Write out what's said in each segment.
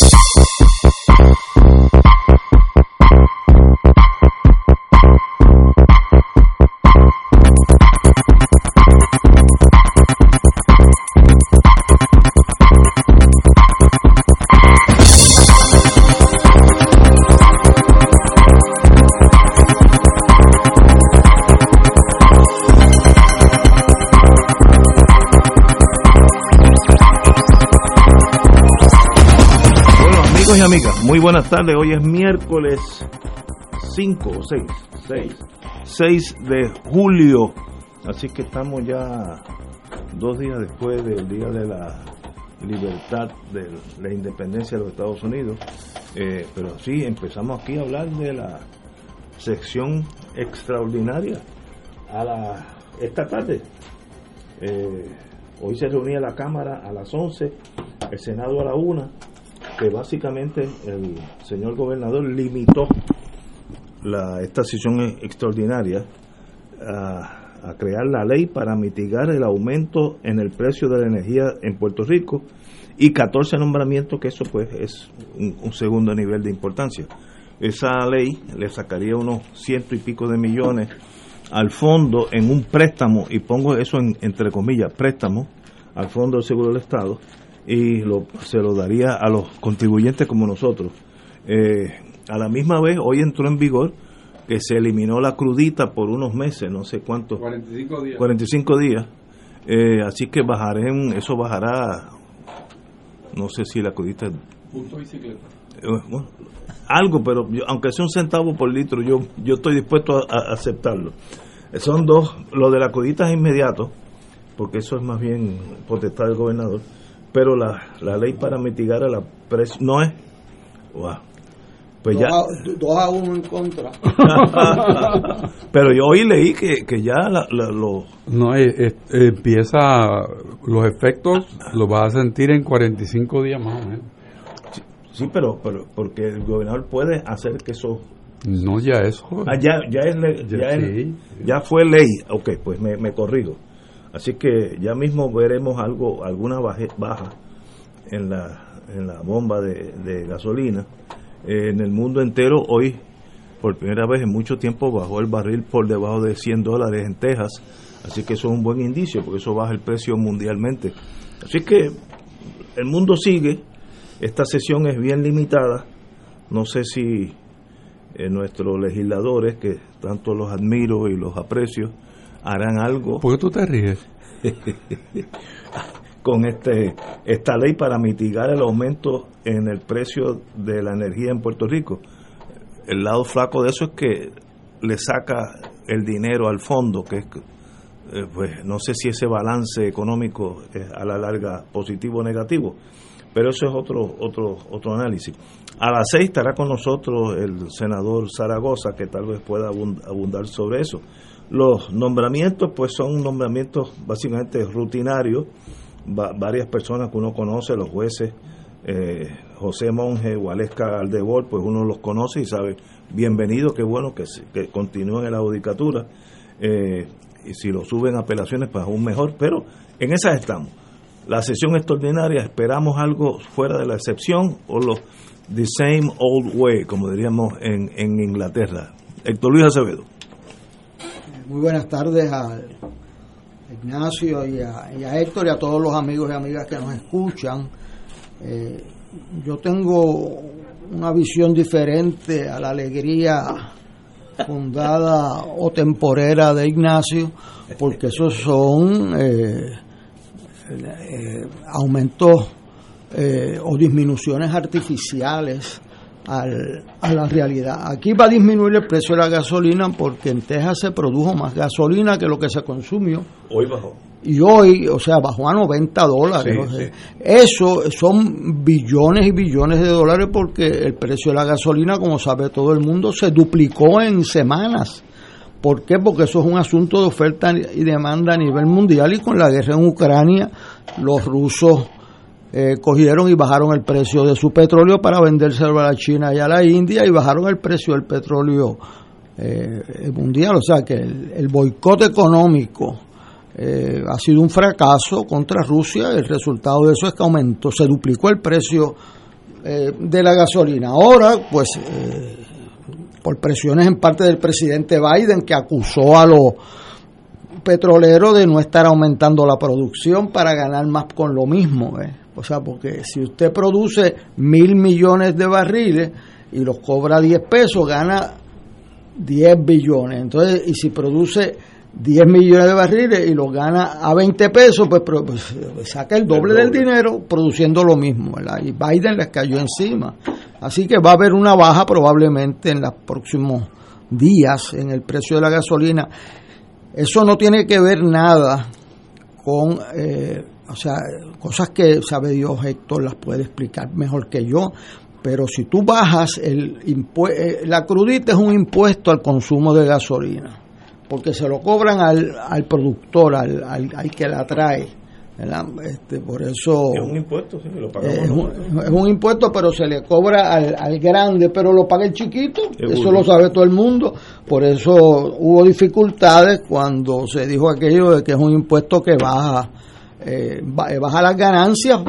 Peace. Buenas tardes. Hoy es miércoles 5 o 6, 6, 6 de julio. Así que estamos ya dos días después del Día de la Libertad, de la Independencia de los Estados Unidos. Eh, pero sí, empezamos aquí a hablar de la sección extraordinaria a la, esta tarde. Eh, hoy se reunía la Cámara a las 11, el Senado a la 1 que básicamente el señor gobernador limitó esta sesión extraordinaria a, a, crear la ley para mitigar el aumento en el precio de la energía en Puerto Rico y 14 nombramientos, que eso pues es un, un segundo nivel de importancia. Esa ley le sacaría unos ciento y pico de millones al fondo en un préstamo, y pongo eso en, entre comillas, préstamo al Fondo del Seguro del Estado, y lo, se lo daría a los contribuyentes como nosotros. Eh, a la misma vez, hoy entró en vigor que se eliminó la crudita por unos meses, no sé cuántos. 45 días. 45 días. Eh, así que bajaré, eso bajará, no sé si la crudita... Punto bicicleta. Eh, bueno, algo, pero yo, aunque sea un centavo por litro, yo, yo estoy dispuesto a, a aceptarlo. Son dos, lo de la crudita es inmediato, porque eso es más bien potestad del gobernador pero la, la ley para mitigar a la presión no es. Wow. pues dos ya. a, dos a uno en contra. Pero yo hoy leí que, que ya la, la, lo no es, es, empieza los efectos los vas a sentir en 45 días más o menos. Sí, sí pero, pero porque el gobernador puede hacer que eso no ya eso ah, ya, ya es ley, ya, ya, es, sí. ya fue ley. Ok pues me, me corrijo Así que ya mismo veremos algo, alguna baja en la, en la bomba de, de gasolina. Eh, en el mundo entero hoy, por primera vez en mucho tiempo, bajó el barril por debajo de 100 dólares en Texas. Así que eso es un buen indicio, porque eso baja el precio mundialmente. Así que el mundo sigue. Esta sesión es bien limitada. No sé si eh, nuestros legisladores, que tanto los admiro y los aprecio, harán algo. ¿Por qué tú te ríes? con este esta ley para mitigar el aumento en el precio de la energía en Puerto Rico. El lado flaco de eso es que le saca el dinero al fondo, que es, eh, pues no sé si ese balance económico es a la larga positivo o negativo, pero eso es otro otro otro análisis. A las seis estará con nosotros el senador Zaragoza, que tal vez pueda abundar sobre eso. Los nombramientos, pues son nombramientos básicamente rutinarios. Va, varias personas que uno conoce, los jueces, eh, José Monge, Waleska Aldebol, pues uno los conoce y sabe, bienvenido, qué bueno que, continúen en la judicatura. Eh, y si lo suben a apelaciones, pues aún mejor. Pero en esas estamos. La sesión extraordinaria, esperamos algo fuera de la excepción o lo the same old way, como diríamos en Inglaterra. Héctor Luis Acevedo. Muy buenas tardes a Ignacio y a, Héctor y a todos los amigos y amigas que nos escuchan. Eh, yo tengo una visión diferente a la alegría fundada o temporera de Ignacio, porque esos son eh, eh, aumentos eh, o disminuciones artificiales al, a la realidad. Aquí va a disminuir el precio de la gasolina porque en Texas se produjo más gasolina que lo que se consumió. Hoy bajó. Y hoy, o sea, bajó a 90 dólares. Eso son billones y billones de dólares porque el precio de la gasolina, como sabe todo el mundo, se duplicó en semanas. ¿Por qué? Porque eso es un asunto de oferta y demanda a nivel mundial y con la guerra en Ucrania los rusos eh, cogieron y bajaron el precio de su petróleo para vendérselo a la China y a la India y bajaron el precio del petróleo eh, mundial. O sea que el, boicot económico eh, ha sido un fracaso contra Rusia. El resultado de eso es que aumentó, se duplicó el precio de la gasolina. Ahora, pues, por presiones en parte del presidente Biden que acusó a los petroleros de no estar aumentando la producción para ganar más con lo mismo. ¿eh? O sea, porque si usted produce mil millones de barriles y los cobra 10 pesos, gana 10 billones. Entonces, y si produce 10 millones de barriles y los gana a 20 pesos, pues, pues saca el doble, del dinero produciendo lo mismo. ¿verdad? Y Biden les cayó encima. Así que va a haber una baja probablemente en los próximos días en el precio de la gasolina. Eso no tiene que ver nada con... Eh, o sea, cosas que sabe Dios Héctor las puede explicar mejor que yo, pero si tú bajas el eh, la crudita es un impuesto al consumo de gasolina, porque se lo cobran al, al productor, al, al, que la trae. Este, por eso es un impuesto, sí, lo pagamos es, un, es, un, impuesto, pero se le cobra al, al grande, pero lo paga el chiquito. eso lo sabe todo el mundo. Por eso hubo dificultades cuando se dijo aquello de que es un impuesto que baja eh, eh, baja las ganancias,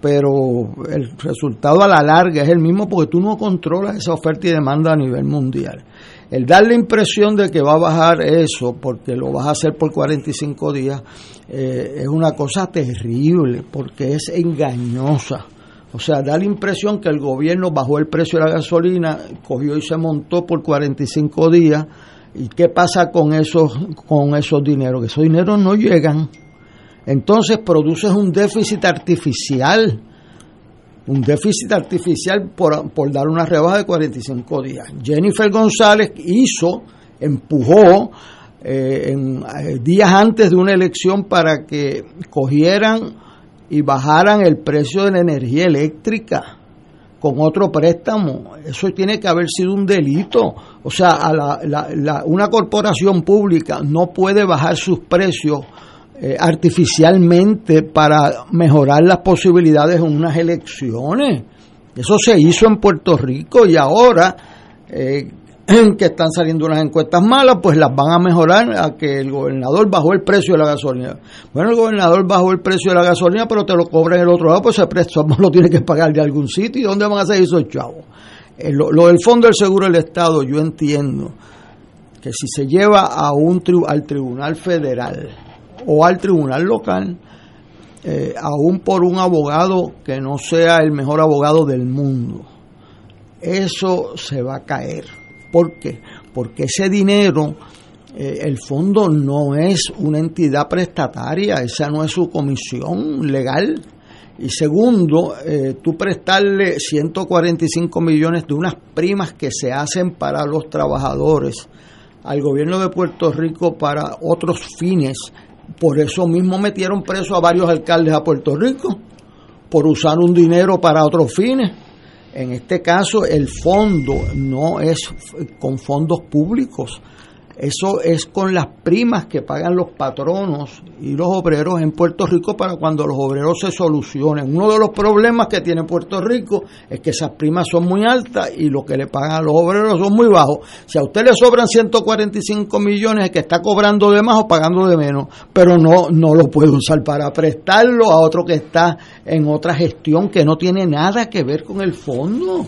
pero el resultado a la larga es el mismo porque tú no controlas esa oferta y demanda a nivel mundial. El dar la impresión de que va a bajar eso porque lo vas a hacer por 45 días eh, es una cosa terrible porque es engañosa. O sea, da la impresión que el gobierno bajó el precio de la gasolina, cogió y se montó por 45 días. ¿Y qué pasa con esos, con esos dineros? Que esos dineros no llegan entonces produces un déficit artificial, un déficit artificial por, por dar una rebaja de 45 días. Jennifer González hizo, empujó eh, en, eh, días antes de una elección para que cogieran y bajaran el precio de la energía eléctrica con otro préstamo. Eso tiene que haber sido un delito. O sea, una corporación pública no puede bajar sus precios eh, artificialmente para mejorar las posibilidades en unas elecciones. Eso se hizo en Puerto Rico y ahora eh, que están saliendo unas encuestas malas, pues las van a mejorar a que el gobernador bajó el precio de la gasolina. Bueno, el gobernador bajó el precio de la gasolina, pero te lo cobra en el otro lado, pues ese precio lo tiene que pagar de algún sitio. ¿Y dónde van a hacer esos chavos? Eh, lo, del Fondo del Seguro del Estado, yo entiendo que si se lleva a un al Tribunal Federal, o al tribunal local, eh, aún por un abogado que no sea el mejor abogado del mundo. Eso se va a caer. ¿Por qué? Porque ese dinero, eh, el fondo no es una entidad prestataria, esa no es su comisión legal. Y segundo, eh, tú prestarle 145 millones de unas primas que se hacen para los trabajadores al gobierno de Puerto Rico para otros fines por eso mismo metieron preso a varios alcaldes a Puerto Rico, por usar un dinero para otros fines. En este caso, el fondo no es con fondos públicos, eso es con las primas que pagan los patronos y los obreros en Puerto Rico para cuando los obreros se solucionen. Uno de los problemas que tiene Puerto Rico es que esas primas son muy altas y lo que le pagan a los obreros son muy bajos. Si a usted le sobran 145 millones es que está cobrando de más o pagando de menos, pero no, no lo puede usar para prestarlo a otro que está en otra gestión que no tiene nada que ver con el fondo.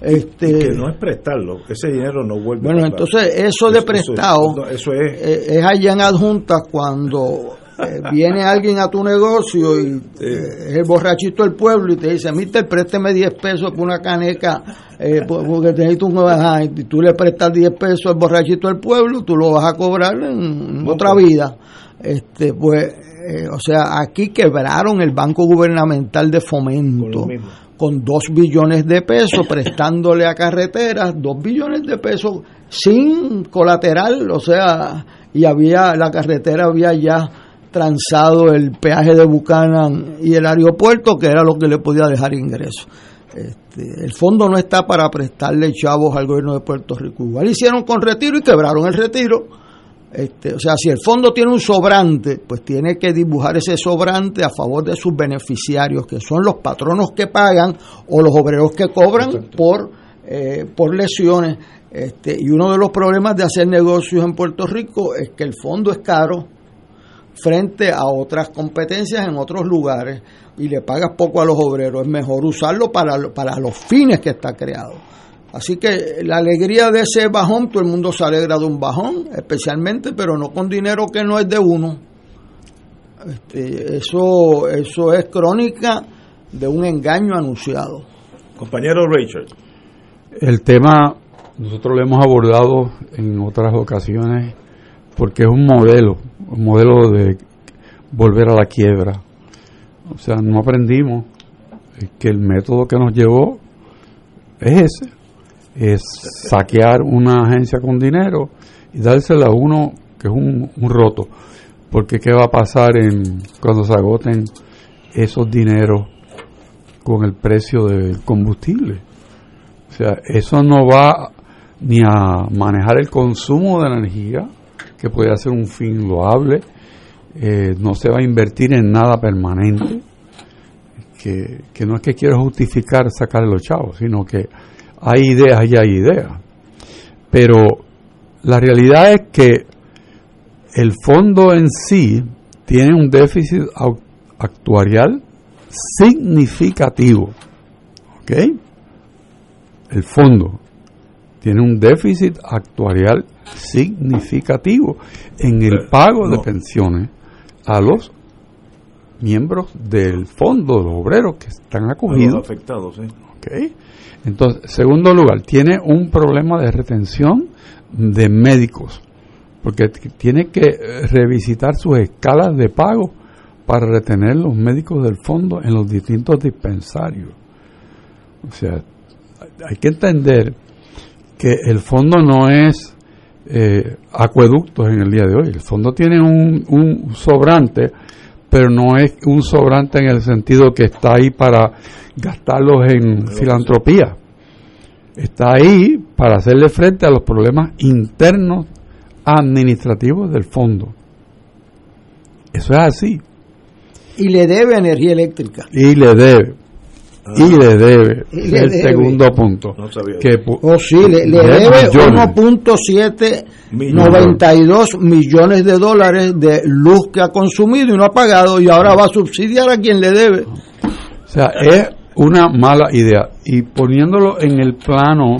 Este, que no es prestarlo, ese dinero no vuelve. Bueno, entonces eso de prestado eso, es, eh, es, allá en adjunta cuando eh, viene alguien a tu negocio y es el borrachito del pueblo y te dice, mister, présteme 10 pesos por una caneca, porque te necesito un... y tú le prestas 10 pesos al borrachito del pueblo, tú lo vas a cobrar en, otra vida. Este, pues, o sea, aquí quebraron el Banco Gubernamental de Fomento con 2 billones de pesos prestándole a carreteras, 2 billones de pesos sin colateral, o sea, y había la carretera había ya transado el peaje de Buchanan y el aeropuerto, que era lo que le podía dejar ingreso. Este, el fondo no está para prestarle chavos al gobierno de Puerto Rico. Igual hicieron con retiro y quebraron el retiro este, o sea, si el fondo tiene un sobrante, pues tiene que dibujar ese sobrante a favor de sus beneficiarios, que son los patronos que pagan o los obreros que cobran por, eh, por lesiones. Este, y uno de los problemas de hacer negocios en Puerto Rico es que el fondo es caro frente a otras competencias en otros lugares y le pagas poco a los obreros. Es mejor usarlo para, para los fines que está creado. Así que la alegría de ese bajón, todo el mundo se alegra de un bajón, especialmente, pero no con dinero que no es de uno. Este, eso, eso es crónica de un engaño anunciado. Compañero Richard. El tema nosotros lo hemos abordado en otras ocasiones porque es un modelo, un modelo de volver a la quiebra. O sea, no aprendimos que el método que nos llevó es ese es saquear una agencia con dinero y dársela a uno que es un, roto. Porque ¿qué va a pasar en cuando se agoten esos dineros con el precio del combustible? O sea, eso no va ni a manejar el consumo de energía, que puede ser un fin loable, eh, no se va a invertir en nada permanente, que, que no es que quiero justificar sacar los chavos, sino que hay ideas y hay ideas. Pero la realidad es que el fondo en sí tiene un déficit actuarial significativo. ¿Ok? El fondo tiene un déficit actuarial significativo en el pago de pensiones a los miembros del fondo, los obreros que están acogidos. afectados, ¿okay? Entonces, segundo lugar, tiene un problema de retención de médicos, porque tiene que eh, revisitar sus escalas de pago para retener los médicos del fondo en los distintos dispensarios. O sea, hay que entender que el fondo no es eh, acueductos en el día de hoy. El fondo tiene un, un sobrante, pero no es un sobrante en el sentido que está ahí para gastarlos en filantropía. Está ahí para hacerle frente a los problemas internos administrativos del fondo. Eso es así. Y le debe energía eléctrica. Y le debe. Y ah. le debe. el segundo punto. No sabía. Que, oh, sí, le, debe 1.792 millones de dólares de luz que ha consumido y no ha pagado y ahora va a subsidiar a quien le debe. O sea, es una mala idea. Y poniéndolo en el plano,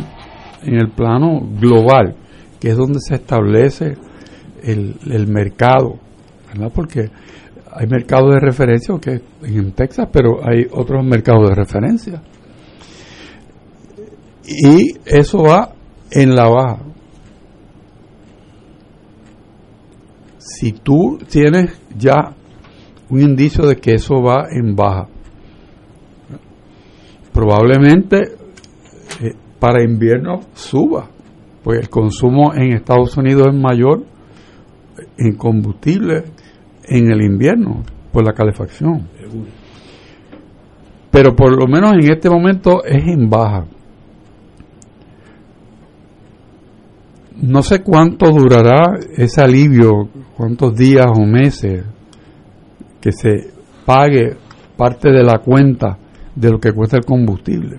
en el plano global, que es donde se establece el, el mercado, ¿verdad? Porque hay mercados de referencia que en Texas, pero hay otros mercados de referencia. Y eso va en la baja. Si tú tienes ya un indicio de que eso va en baja, probablemente eh, para invierno suba, pues el consumo en Estados Unidos es mayor en combustible en el invierno por la calefacción. Pero por lo menos en este momento es en baja. No sé cuánto durará ese alivio, cuántos días o meses que se pague parte de la cuenta de lo que cuesta el combustible.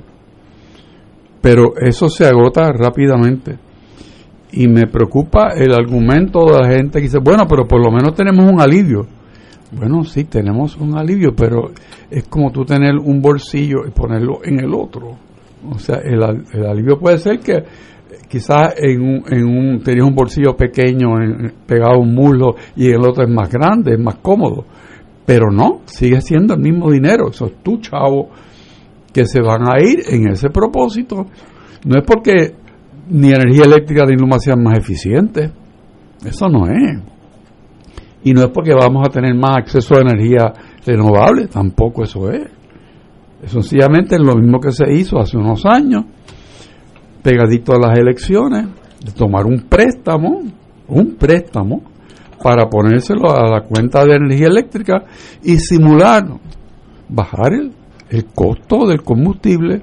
Pero eso se agota rápidamente. Y me preocupa el argumento de la gente que dice, bueno, pero por lo menos tenemos un alivio. Bueno, sí, tenemos un alivio, pero es como tú tener un bolsillo y ponerlo en el otro. O sea, el, alivio puede ser que, quizás en un, en un tenías un bolsillo pequeño pegado a un muslo y el otro es más grande, es más cómodo. Pero no, sigue siendo el mismo dinero. Eso es tu chavo que se van a ir en ese propósito. No es porque ni energía eléctrica ni luma sean más eficientes. Eso no es. Y no es porque vamos a tener más acceso a energía renovable, tampoco eso es. Es sencillamente lo mismo que se hizo hace unos años, pegadito a las elecciones, de tomar un préstamo, un préstamo, para ponérselo a la cuenta de energía eléctrica y simular bajar el, el costo del combustible.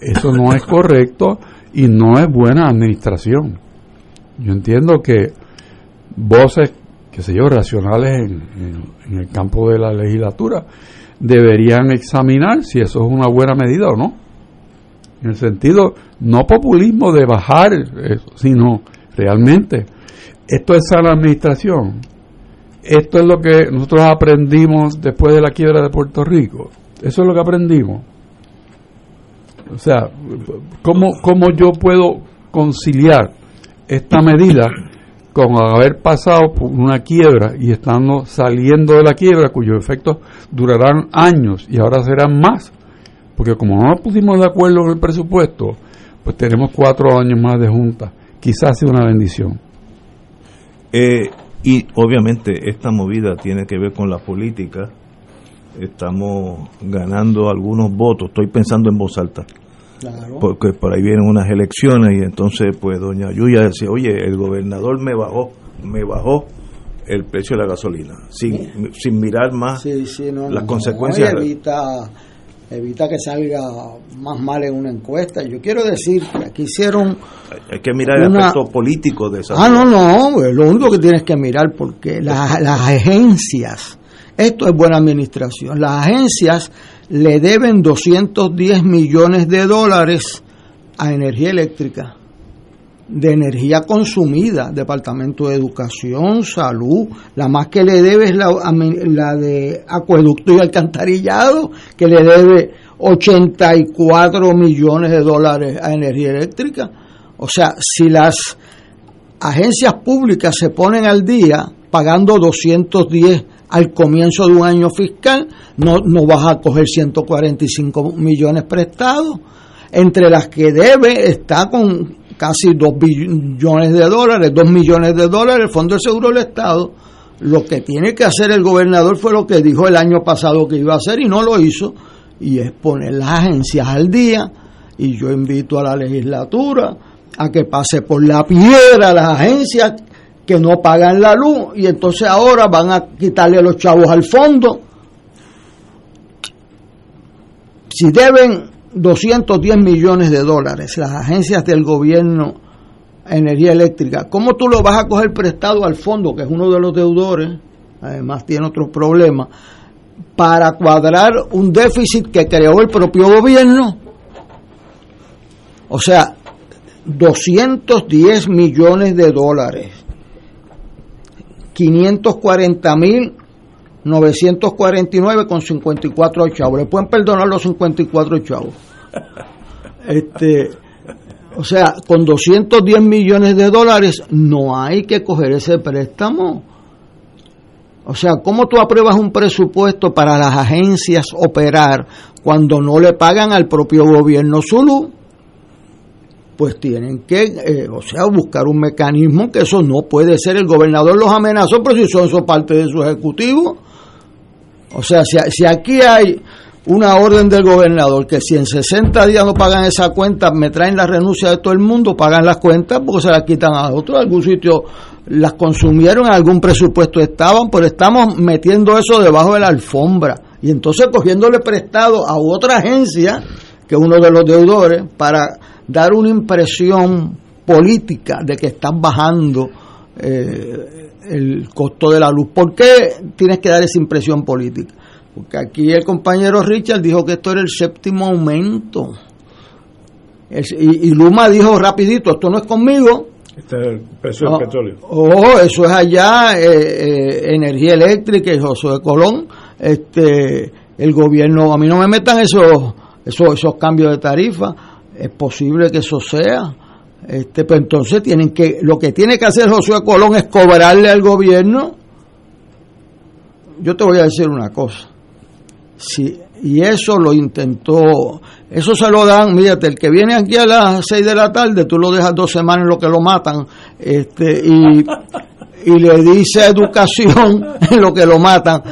Eso no es correcto y no es buena administración. Yo entiendo que voces, qué sé yo, racionales en, el campo de la legislatura deberían examinar si eso es una buena medida o no. En el sentido, no populismo de bajar eso, sino realmente, esto es sana administración. Esto es lo que nosotros aprendimos después de la quiebra de Puerto Rico. Eso es lo que aprendimos. O sea, ¿cómo, cómo yo puedo conciliar esta medida con haber pasado por una quiebra y estando saliendo de la quiebra, cuyos efectos durarán años y ahora serán más? Porque como no nos pusimos de acuerdo en el presupuesto, pues tenemos cuatro años más de junta. Quizás sea una bendición. Eh, y obviamente esta movida tiene que ver con la política estamos ganando algunos votos, estoy pensando en voz alta. Porque por ahí vienen unas elecciones y entonces pues doña Yuya decía, oye, el gobernador me bajó, me bajó el precio de la gasolina, sin, sin mirar más las consecuencias. evita, evita que salga más mal en una encuesta. Yo quiero decir que aquí hicieron... Hay que mirar el aspecto político de esa... Ah, no, no, lo único que tienes que mirar porque las, las agencias esto es buena administración. Las agencias le deben 210 millones de dólares a energía eléctrica, de energía consumida, Departamento de Educación, Salud, la más que le debe es la, de acueducto y alcantarillado, que le debe 84 millones de dólares a energía eléctrica. O sea, si las agencias públicas se ponen al día pagando 210 al comienzo de un año fiscal, no, no vas a coger 145 millones prestados, entre las que debe está con casi 2 billones de dólares, 2 millones de dólares el Fondo de Seguro del Estado. Lo que tiene que hacer el gobernador fue lo que dijo el año pasado que iba a hacer y no lo hizo, y es poner las agencias al día. Y yo invito a la legislatura a que pase por la piedra las agencias que no pagan la luz y entonces ahora van a quitarle los chavos al fondo. Si deben 210 millones de dólares las agencias del gobierno energía eléctrica, ¿cómo tú lo vas a coger prestado al fondo, que es uno de los deudores, además tiene otros problemas, para cuadrar un déficit que creó el propio gobierno? O sea, 210 millones de dólares 540 mil 949 con 54 chavos. Le pueden perdonar los 54 chavos. Este, o sea, con 210 millones de dólares no hay que coger ese préstamo. O sea, ¿cómo tú apruebas un presupuesto para las agencias operar cuando no le pagan al propio gobierno Zulu? Pues tienen que, eh, o sea, buscar un mecanismo que eso no puede ser. El gobernador los amenazó, pero si son parte de su ejecutivo. O sea, si, si aquí hay una orden del gobernador que si en 60 días no pagan esa cuenta, me traen la renuncia de todo el mundo, pagan las cuentas porque se las quitan a otro, algún sitio las consumieron, en algún presupuesto estaban, pero estamos metiendo eso debajo de la alfombra y entonces cogiéndole prestado a otra agencia, que es uno de los deudores, para dar una impresión política de que están bajando eh, el costo de la luz. ¿Por qué tienes que dar esa impresión política? Porque aquí el compañero Richard dijo que esto era el séptimo aumento. y, Luma dijo rapidito, esto no es conmigo. Este es el precio del petróleo. Oh, eso es allá, eh, eh, energía eléctrica y Josué Colón. Este, el gobierno, a mí no me metan esos, esos, esos cambios de tarifa es posible que eso sea, Este, pues entonces tienen que, lo que tiene que hacer Josué Colón es cobrarle al gobierno. Yo te voy a decir una cosa. Si, y eso lo intentó, eso se lo dan, mírate, el que viene aquí a las 6 de la tarde, tú lo dejas dos semanas en lo que lo matan, este, y, y le dice a educación en lo que lo matan,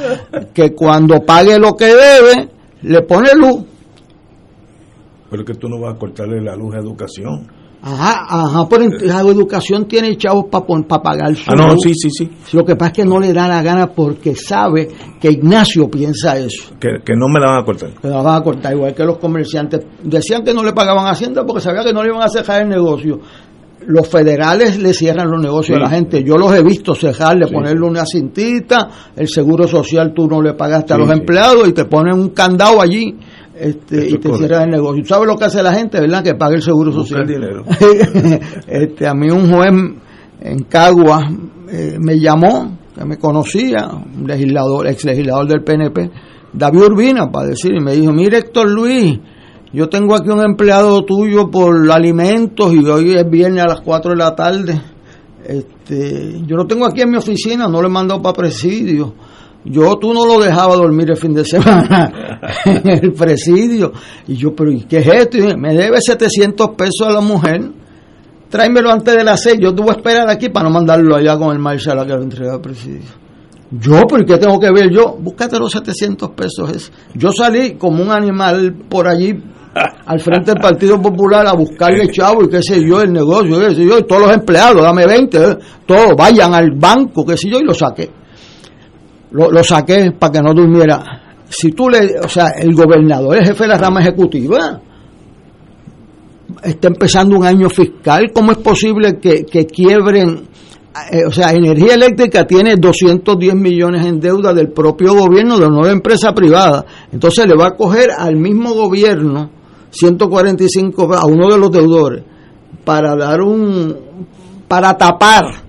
que cuando pague lo que debe, le pone luz. Pero es que tú no vas a cortarle la luz a educación. Ajá, ajá, pero la educación tiene chavos para pagar su Ah, no, sí, sí, sí. Lo que pasa es que no le da la gana porque sabe que Ignacio piensa eso. Que, que no me la van a cortar. Que la van a cortar, igual que los comerciantes. Decían que no le pagaban Hacienda porque sabían que no le iban a cerrar el negocio. Los federales le cierran los negocios Sí. a la gente. Yo los he visto cerrarle, Sí. ponerle una cintita. El seguro social tú no le pagaste a Sí, los sí. empleados y te ponen un candado allí este, y te cierran el negocio. ¿Sabes lo que hace la gente, verdad? Que pague el seguro Busca el social. dinero. este, a mí un juez en Cagua eh, me llamó, que me conocía, un legislador, ex legislador del PNP, David Urbina, para decir, y me dijo, mire Héctor Luis, yo tengo aquí un empleado tuyo por alimentos y hoy es viernes a las 4 de la tarde. Este, yo lo tengo aquí en mi oficina, no lo he mandado para presidio. Yo tú no lo dejaba dormir el fin de semana en el presidio. Y yo, pero ¿y qué es esto? Y me debe 700 pesos a la mujer. Tráemelo antes de las 6. Yo voy a esperar aquí para no mandarlo allá con el marshal a que lo entregue al presidio. Yo, ¿por qué tengo que ver yo? Búscate los 700 pesos. ese. Yo salí como un animal por allí al frente del Partido Popular a buscarle chavo y qué sé yo, el negocio, qué sé yo, y todos los empleados, dame 20, eh, todos vayan al banco, qué sé yo, y lo saqué. Lo, lo saqué para que no durmiera. Si tú le, o sea, el gobernador, el jefe de la rama ejecutiva, está empezando un año fiscal, ¿cómo es posible que, que quiebren? eh, o sea, Energía Eléctrica tiene 210 millones en deuda del propio gobierno, de una empresa privada. Entonces le va a coger al mismo gobierno 145 a uno de los deudores para dar un para tapar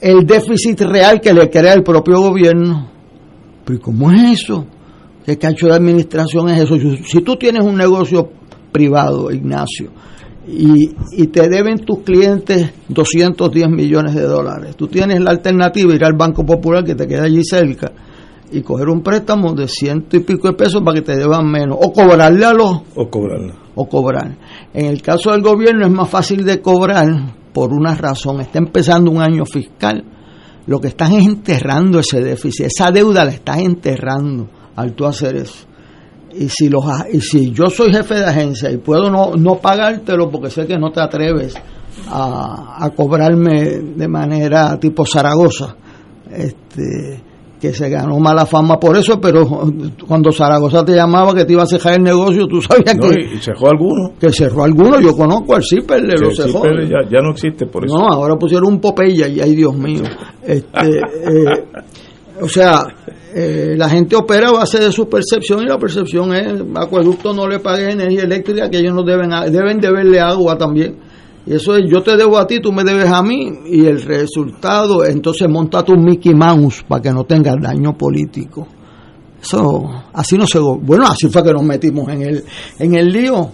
el déficit real que le crea el propio gobierno. Pero ¿y cómo es eso? ¿Qué cacho de administración es eso? Si tú tienes un negocio privado, Ignacio, y, y te deben tus clientes 210 millones de dólares, tú tienes la alternativa de ir al Banco Popular que te queda allí cerca y coger un préstamo de ciento y pico de pesos para que te deban menos, o cobrarle a los O cobrarla. o cobrar. En el caso del gobierno es más fácil de cobrar por una razón. Está empezando un año fiscal. Lo que están es enterrando ese déficit. Esa deuda la estás enterrando al tú hacer eso. Y si, los, y si yo soy jefe de agencia y puedo no, no pagártelo porque sé que no te atreves a, a cobrarme de manera tipo Zaragoza, este, que se ganó mala fama por eso, pero cuando Zaragoza te llamaba que te iba a cejar el negocio, tú sabías No, que, y, cerró alguno. que cerró alguno. Yo conozco al CIPER, le lo sí, cerró. pero ya, ya no existe por eso. No, ahora pusieron un Popeye y ay Dios mío. Este, eh, o sea, eh, la gente opera a base de su percepción y la percepción es, acueducto no le pague energía eléctrica, que ellos no deben, deben deberle agua también. Y eso es, yo te debo a ti, tú me debes a mí, y el resultado, entonces monta tu Mickey Mouse para que no tengas daño político. Eso, así no se, bueno, así fue que nos metimos en el, en el lío.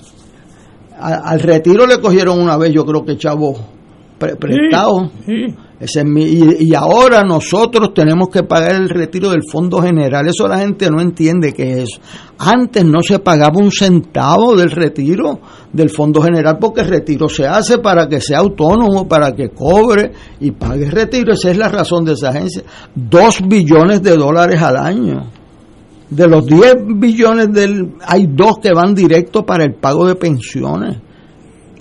Al retiro le cogieron una vez, yo creo que chavo pre- prestado. Sí, Ese y, ahora nosotros tenemos que pagar el retiro del Fondo General. Eso la gente no entiende qué es. Antes no se pagaba un centavo del retiro del Fondo General porque el retiro se hace para que sea autónomo, para que cobre y pague el retiro. Esa es la razón de esa agencia. Dos billones de dólares al año. De los 10 billones del, hay dos que van directo para el pago de pensiones.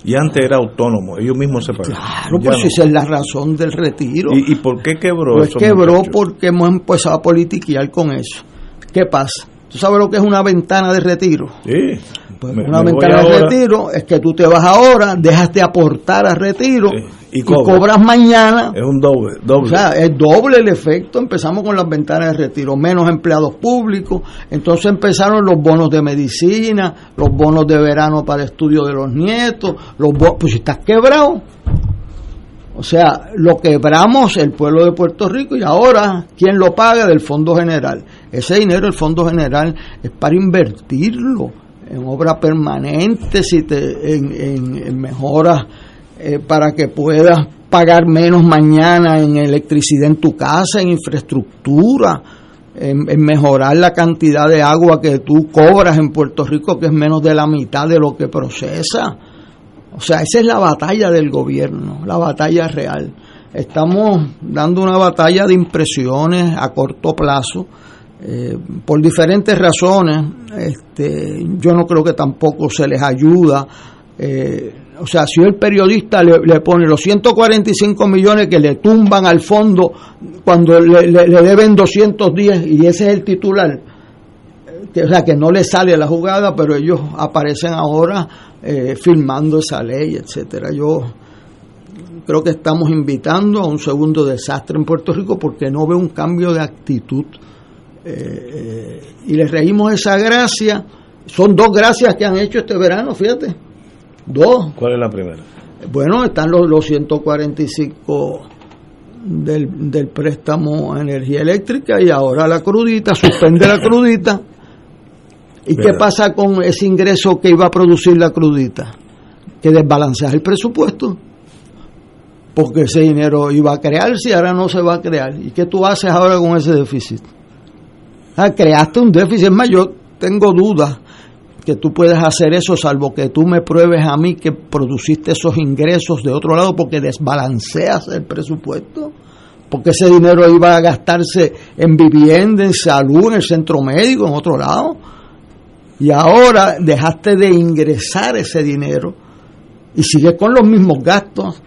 Y antes era autónomo, ellos mismos se pagaban. Claro, pues no. esa es la razón del retiro. ¿Y, ¿Y por qué quebró Pues eso? quebró muchachos? porque hemos empezado a politiquear con eso. ¿Qué pasa? ¿Tú sabes lo que es una ventana de retiro? Sí. Pues Me- una me ventana de retiro es que tú te vas ahora, dejas de aportar a retiro Sí, y y, cobras. mañana. Es un doble. doble. O sea, es doble el efecto. Empezamos con las ventanas de retiro, menos empleados públicos. Entonces empezaron los bonos de medicina, los bonos de verano para estudio de los nietos. Los bo- pues estás quebrado. O sea, lo quebramos el pueblo de Puerto Rico y ahora, ¿quién lo paga? Del Fondo General. Ese dinero, el Fondo General, es para invertirlo en obra permanente, si te, en, en- en mejoras eh, para que puedas pagar menos mañana en electricidad en tu casa, en infraestructura, en, mejorar la cantidad de agua que tú cobras en Puerto Rico, que es menos de la mitad de lo que procesa. O sea, esa es la batalla del gobierno, la batalla real. Estamos dando una batalla de impresiones a corto plazo. Eh, por diferentes razones, este, yo no creo que tampoco se les ayuda eh, o sea, si el periodista le, pone los 145 millones que le tumban al fondo cuando le, deben 210 y ese es el titular, o sea, que no le sale la jugada, pero ellos aparecen ahora eh, firmando esa ley, etcétera. Yo creo que estamos invitando a un segundo desastre en Puerto Rico porque no veo un cambio de actitud eh, y les reímos esa gracia. Son dos gracias que han hecho este verano, fíjate Dos. ¿Cuál es la primera? Bueno, están los, los 145 del, del préstamo a energía eléctrica y ahora la crudita, suspende la crudita. ¿Y qué pasa con ese ingreso que iba a producir la crudita? Que desbalancea el presupuesto. Porque ese dinero iba a crearse y ahora no se va a crear. ¿Y qué tú haces ahora con ese déficit? Ah, creaste un déficit. Es más, yo tengo dudas que tú puedes hacer eso, salvo que tú me pruebes a mí que produciste esos ingresos de otro lado porque desbalanceas el presupuesto, porque ese dinero iba a gastarse en vivienda, en salud, en el centro médico, en otro lado, y ahora dejaste de ingresar ese dinero y sigues con los mismos gastos.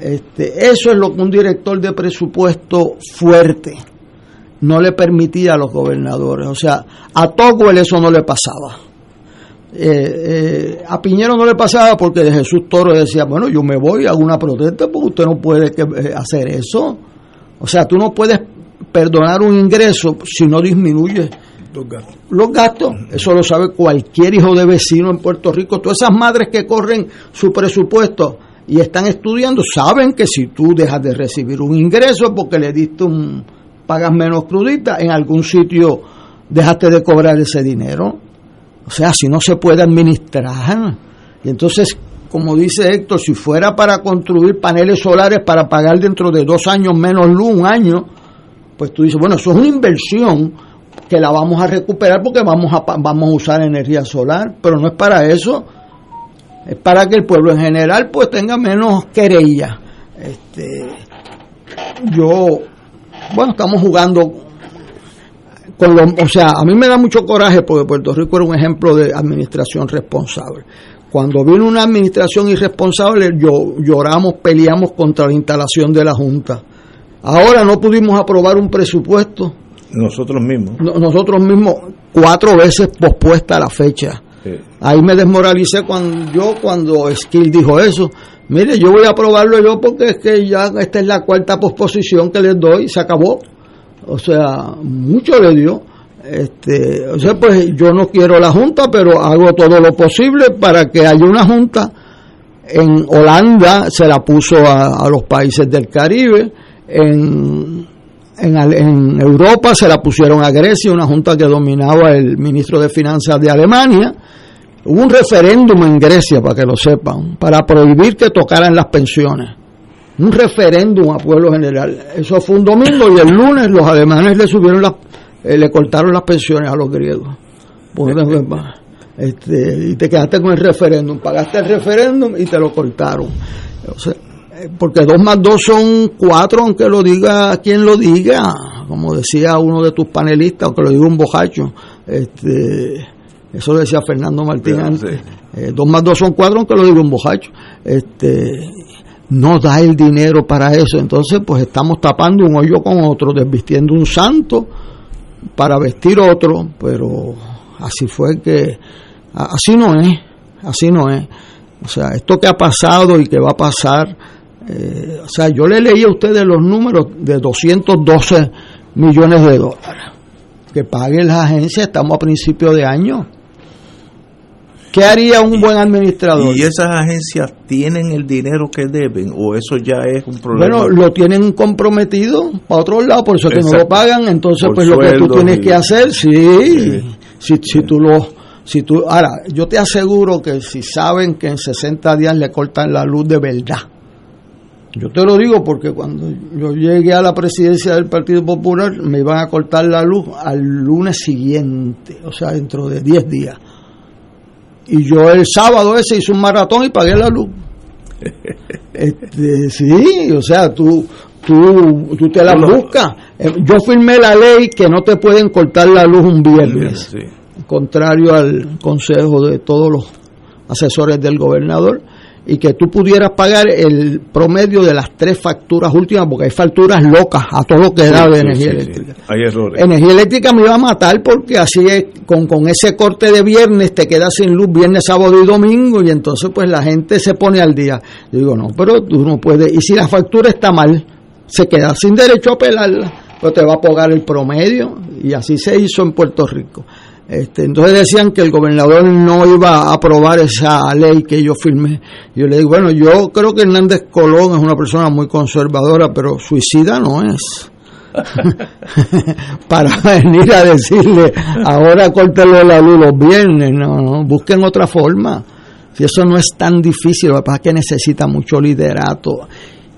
Este, eso es lo que un director de presupuesto fuerte no le permitía a los gobernadores. O sea, a Togwell eso no le pasaba. Eh, eh, a Piñero no le pasaba porque de Jesús Toro decía, bueno, yo me voy, hago una protesta porque usted no puede eh, hacer eso. O sea, tú no puedes perdonar un ingreso si no disminuye los gastos. Eso lo sabe cualquier hijo de vecino en Puerto Rico. Todas esas madres que corren su presupuesto y están estudiando saben que si tú dejas de recibir un ingreso porque le diste un pagas menos crudita, en algún sitio dejaste de cobrar ese dinero. O sea, si no se puede administrar. Y entonces, como dice Héctor, si fuera para construir paneles solares para pagar dentro de dos años menos luz, un año, pues tú dices, bueno, eso es una inversión que la vamos a recuperar porque vamos a, vamos a usar energía solar, pero no es para eso, es para que el pueblo en general pues tenga menos querella. Este, yo, bueno, estamos jugando o sea, a mí me da mucho coraje porque Puerto Rico era un ejemplo de administración responsable. Cuando vino una administración irresponsable, yo, lloramos, peleamos contra la instalación de la Junta. Ahora no pudimos aprobar un presupuesto. Nosotros mismos. nosotros mismos, cuatro veces pospuesta la fecha. Ahí me desmoralicé cuando yo, cuando Skill dijo eso. Mire, yo voy a aprobarlo yo porque es que ya esta es la cuarta posposición que les doy se acabó o sea, mucho le dio. Este, o sea, pues yo no quiero la Junta, pero hago todo lo posible para que haya una Junta. En Holanda se la puso a, los países del Caribe, en, en, en, Europa se la pusieron a Grecia, una junta que dominaba el ministro de Finanzas de Alemania. Hubo un referéndum en Grecia, para que lo sepan, para prohibir que tocaran las pensiones un referéndum a pueblo general. Eso fue un domingo y el lunes los alemanes le subieron las, eh, le cortaron las pensiones a los griegos. Este, y te quedaste con el referéndum, pagaste el referéndum y te lo cortaron. Eh, porque dos más dos son cuatro, aunque lo diga quien lo diga, como decía uno de tus panelistas, aunque lo diga un bojacho. Este, eso lo decía Fernando Martín antes. Eh, dos más dos son cuatro, aunque lo diga un bojacho. Este, no da el dinero para eso. Entonces, pues estamos tapando un hoyo con otro, desvistiendo un santo para vestir otro, pero así fue que, así no es, así no es. O sea, esto que ha pasado y que va a pasar, eh, o sea, yo le leí a ustedes los números de 212 millones de dólares que paguen las agencias, estamos a principio de año. ¿Qué haría un buen administrador? ¿Y esas agencias tienen el dinero que deben o eso ya es un problema? Bueno, lo tienen comprometido para otro lado, por eso que no lo pagan. Entonces, pues lo que tú tienes que hacer, sí, Si, si tú lo Si tú, ahora, yo te aseguro que si saben que en 60 días le cortan la luz de verdad, yo te lo digo porque cuando yo llegué a la presidencia del Partido Popular me iban a cortar la luz al lunes siguiente, o sea, dentro de 10 días. Y yo el sábado ese hice un maratón y pagué la luz. Este, sí, o sea, tú, tú, tú te la buscas. Eh, yo firmé la ley que no te pueden cortar la luz un viernes, contrario al consejo de todos los asesores del gobernador y que tú pudieras pagar el promedio de las tres facturas últimas, porque hay facturas locas a todo lo que da de energía eléctrica. Hay errores. Energía eléctrica me iba a matar porque así es, con, con ese corte de viernes te quedas sin luz viernes, sábado y domingo y entonces pues la gente se pone al día. Yo digo, no, pero tú no puedes, y si la factura está mal, se queda sin derecho a apelarla, pues te va a pagar el promedio y así se hizo en Puerto Rico. Este, entonces decían que el gobernador no iba a aprobar esa ley que yo firmé. Yo le digo, bueno, yo creo que Hernández Colón es una persona muy conservadora, pero suicida no es. Para venir a decirle, ahora córtelo la luz los viernes, no, no, busquen otra forma. Si eso no es tan difícil, lo que pasa es que necesita mucho liderato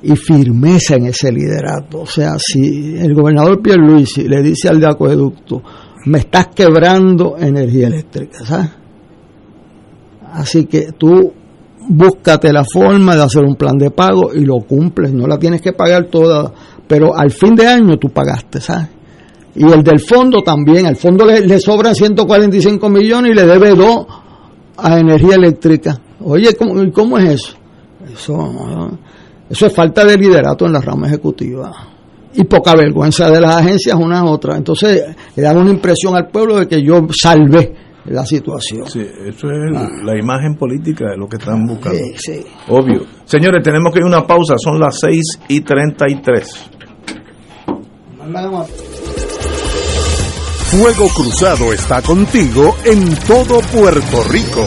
y firmeza en ese liderato. O sea, si el gobernador Pierluisi le dice al de acueducto, me estás quebrando energía eléctrica, ¿sabes? Así que tú búscate la forma de hacer un plan de pago y lo cumples, no la tienes que pagar toda, pero al fin de año tú pagaste, ¿sabes? Y el del fondo también, al fondo le, sobran 145 millones y le debe dos a energía eléctrica. Oye, ¿cómo, ¿cómo es eso? Eso, eso es falta de liderato en la rama ejecutiva y poca vergüenza de las agencias una a otra. Entonces le dan una impresión al pueblo de que yo salvé la situación. Sí, eso es ah. la imagen política de lo que están buscando. Sí, sí. Obvio. Señores, tenemos que ir a una pausa, son las 6 y 33. Fuego Cruzado está contigo en todo Puerto Rico.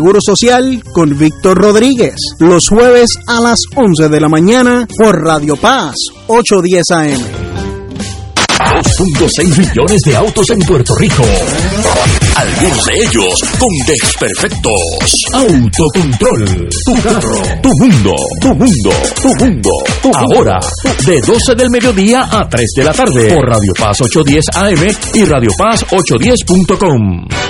Seguro Social con Víctor Rodríguez. Los jueves a las 11 de la mañana por Radio Paz, 810 AM. 2.6 millones de autos en Puerto Rico. Algunos de ellos con desperfectos. Autocontrol. Tu carro. Tu mundo. Tu mundo. Tu mundo. Ahora, de 12 del mediodía a 3 de la tarde. Por Radio Paz 810 AM y Radio Paz 810.com.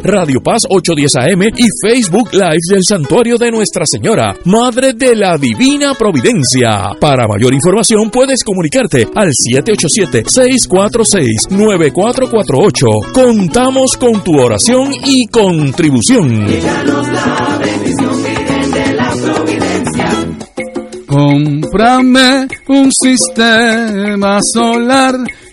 Radio Paz 810 AM y Facebook Live del Santuario de Nuestra Señora, Madre de la Divina Providencia. Para mayor información puedes comunicarte al 787-646-9448. Contamos con tu oración y contribución. Cómprame un sistema solar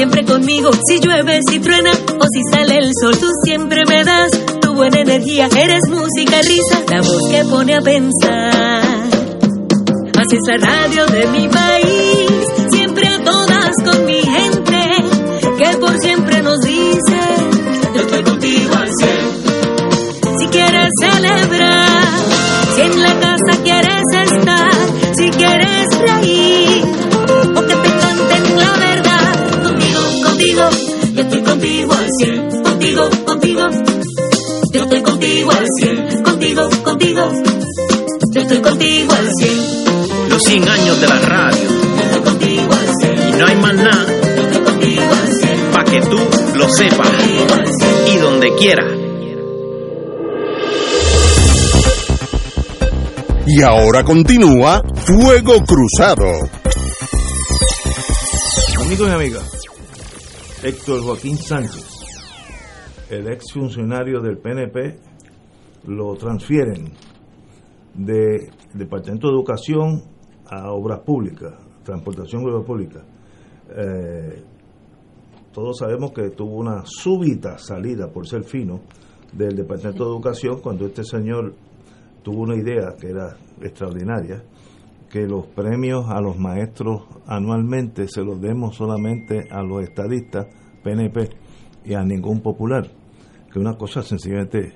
Siempre conmigo. Si llueve, si truena o si sale el sol, tú siempre me das tu buena energía. Eres música, risa, la voz que pone a pensar. Así es la radio de mi país, Los 100 años de la radio. Y no hay más nada para que tú lo sepas. Y donde quiera. Y ahora continúa Fuego Cruzado. Amigos y amigas, Héctor Joaquín Sánchez, el ex funcionario del PNP, lo transfieren de Departamento de Educación a Obras Públicas, Transportación y Obras Públicas. Eh, todos sabemos que tuvo una súbita salida, por ser fino, del Departamento de Educación cuando este señor tuvo una idea que era extraordinaria, que los premios a los maestros anualmente se los demos solamente a los estadistas, PNP, y a ningún popular, que una cosa sencillamente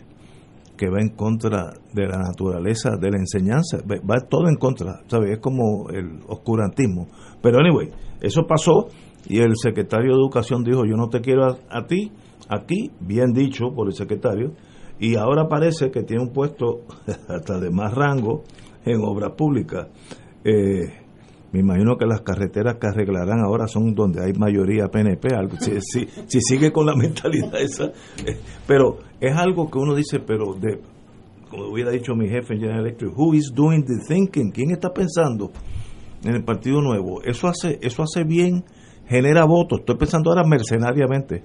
que va en contra de la naturaleza de la enseñanza, va todo en contra, ¿sabes? Es como el oscurantismo. Pero anyway, eso pasó y el secretario de Educación dijo, yo no te quiero a, a ti, aquí, bien dicho por el secretario, y ahora parece que tiene un puesto hasta de más rango en obras públicas. Eh, me imagino que las carreteras que arreglarán ahora son donde hay mayoría PNP, algo, si, si, si sigue con la mentalidad esa. pero es algo que uno dice, pero de, como hubiera dicho mi jefe en General Electric, who is doing the thinking? ¿Quién está pensando en el Partido Nuevo? Eso hace, eso hace bien, genera votos. Estoy pensando ahora mercenariamente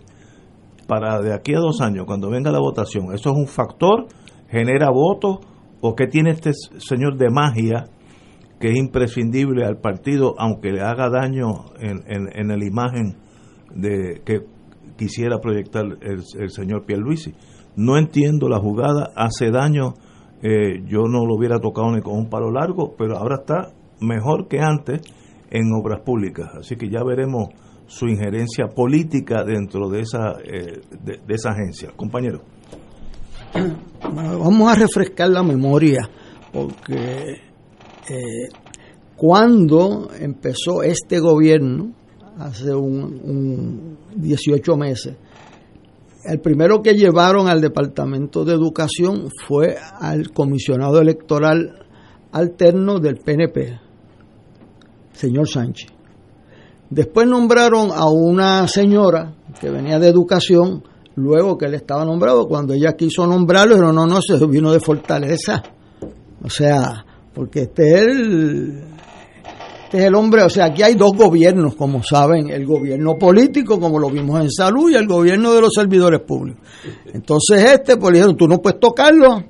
para de aquí a dos años, cuando venga la votación, ¿eso es un factor? ¿Genera votos? ¿O qué tiene este señor de magia que es imprescindible al partido, aunque le haga daño en, en, en la imagen de que quisiera proyectar el, el señor Pierluisi? No entiendo la jugada, hace daño, eh, yo no lo hubiera tocado ni con un palo largo, pero ahora está mejor que antes en obras públicas, así que ya veremos su injerencia política dentro de esa eh, de, esa agencia. Compañero. Vamos a refrescar la memoria, porque eh, cuando empezó este gobierno, hace un, un 18 meses, el primero que llevaron al Departamento de Educación fue al comisionado electoral alterno del PNP, señor Sánchez. Después nombraron a una señora que venía de educación, luego que él estaba nombrado, cuando ella quiso nombrarlo, pero no, no, se vino de Fortaleza. O sea, porque este es el, este es el hombre, o sea, aquí hay dos gobiernos, como saben, el gobierno político, como lo vimos en salud, y el gobierno de los servidores públicos. Entonces este, pues dijeron, tú no puedes tocarlo.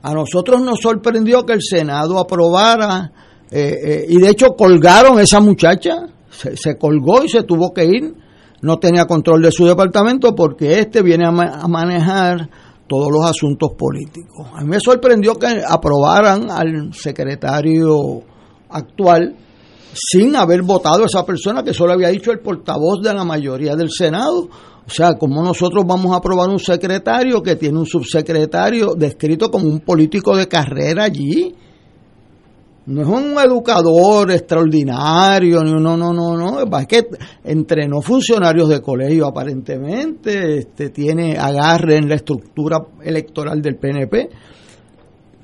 A nosotros nos sorprendió que el Senado aprobara, eh, eh, y de hecho colgaron esa muchacha, se, se colgó y se tuvo que ir, no tenía control de su departamento porque este viene a, a manejar todos los asuntos políticos. A mí me sorprendió que aprobaran al secretario actual sin haber votado esa persona que solo había dicho el portavoz de la mayoría del Senado. O sea, como nosotros vamos a aprobar un secretario que tiene un subsecretario descrito como un político de carrera allí. No es un educador extraordinario, no, no, no, no. Es que entrenó funcionarios de colegio aparentemente, este, tiene agarre en la estructura electoral del PNP.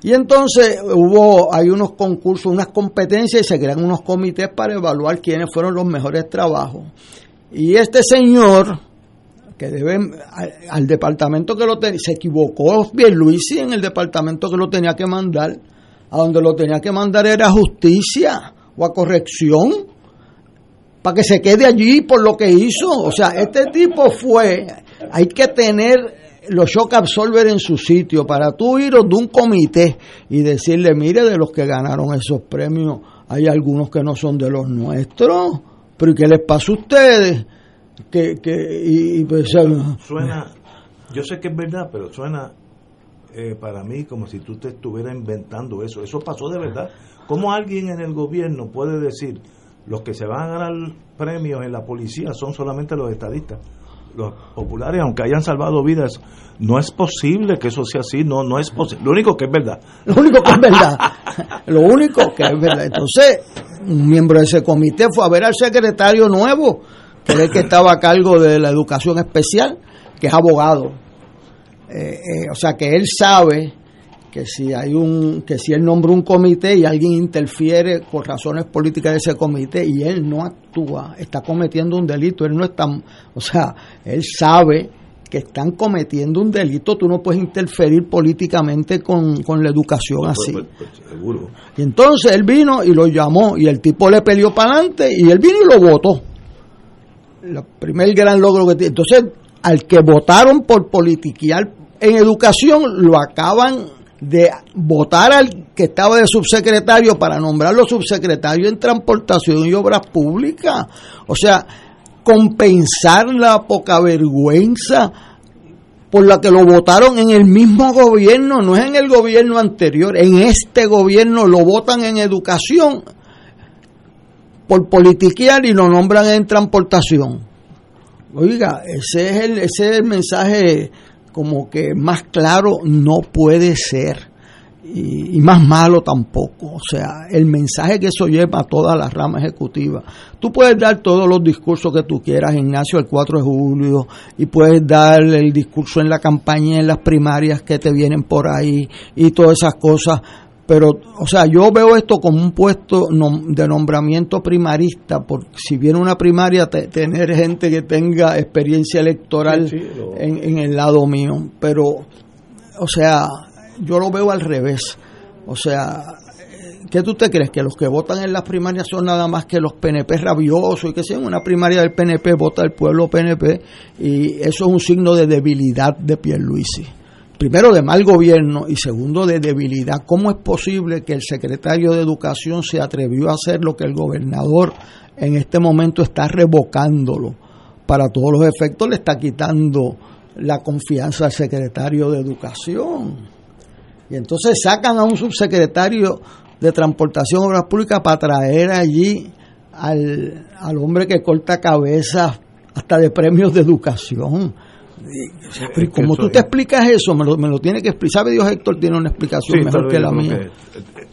Y entonces hubo, hay unos concursos, unas competencias y se crean unos comités para evaluar quiénes fueron los mejores trabajos. Y este señor, que deben al, departamento que lo tenía, se equivocó Pierluisi en el departamento que lo tenía que mandar, a donde lo tenía que mandar era a justicia o a corrección, para que se quede allí por lo que hizo. O sea, este tipo fue, hay que tener los shock absorber en su sitio para tú ir de un comité y decirle, mire, de los que ganaron esos premios, hay algunos que no son de los nuestros, pero ¿y qué les pasa a ustedes? Que, que, y, pues, suena, yo sé que es verdad, pero suena eh, para mí como si tú te estuvieras inventando eso. Eso pasó de verdad. ¿Cómo alguien en el gobierno puede decir los que se van a ganar premios en la policía son solamente los estadistas? Los populares, aunque hayan salvado vidas, no es posible que eso sea así, no, no es posible. Lo único que es verdad. Lo único que es verdad. Lo único que es verdad. Entonces, un miembro de ese comité fue a ver al secretario nuevo, que es el que estaba a cargo de la educación especial, que es abogado. Eh, eh, o sea que él sabe que si hay un que si él nombra un comité y alguien interfiere por razones políticas de ese comité y él no actúa, está cometiendo un delito, él no está, o sea, él sabe que están cometiendo un delito, tú no puedes interferir políticamente con, la educación pues, así. Pues, pues, y entonces él vino y lo llamó y el tipo le peleó para adelante y él vino y lo votó. El primer gran logro que tiene. Entonces, al que votaron por politiquear en educación, lo acaban de votar al que estaba de subsecretario para nombrarlo subsecretario en transportación y obras públicas. O sea, compensar la poca vergüenza por la que lo votaron en el mismo gobierno, no es en el gobierno anterior, en este gobierno lo votan en educación por politiquear y lo nombran en transportación. Oiga, ese es el, ese es el mensaje como que más claro no puede ser y, más malo tampoco. O sea, el mensaje que eso lleva a toda la rama ejecutiva. Tú puedes dar todos los discursos que tú quieras, Ignacio, el 4 de julio, y puedes dar el discurso en la campaña, en las primarias que te vienen por ahí y todas esas cosas. Pero, o sea, yo veo esto como un puesto de nombramiento primarista, porque si viene una primaria, tener gente que tenga experiencia electoral en, en el lado mío. Pero, o sea, yo lo veo al revés. O sea, ¿qué tú te crees? ¿Que los que votan en las primarias son nada más que los PNP rabiosos y que si en una primaria del PNP vota el pueblo PNP y eso es un signo de debilidad de Pierluisi? Primero de mal gobierno y segundo de debilidad. ¿Cómo es posible que el secretario de Educación se atrevió a hacer lo que el gobernador en este momento está revocándolo? Para todos los efectos le está quitando la confianza al secretario de Educación. Y entonces sacan a un subsecretario de Transportación y Obras Públicas para traer allí al, al hombre que corta cabezas hasta de premios de educación. Y, como tú te explicas eso, me lo, me lo tiene que explicar. ¿Sabe Dios, Héctor tiene una explicación mejor que la mía?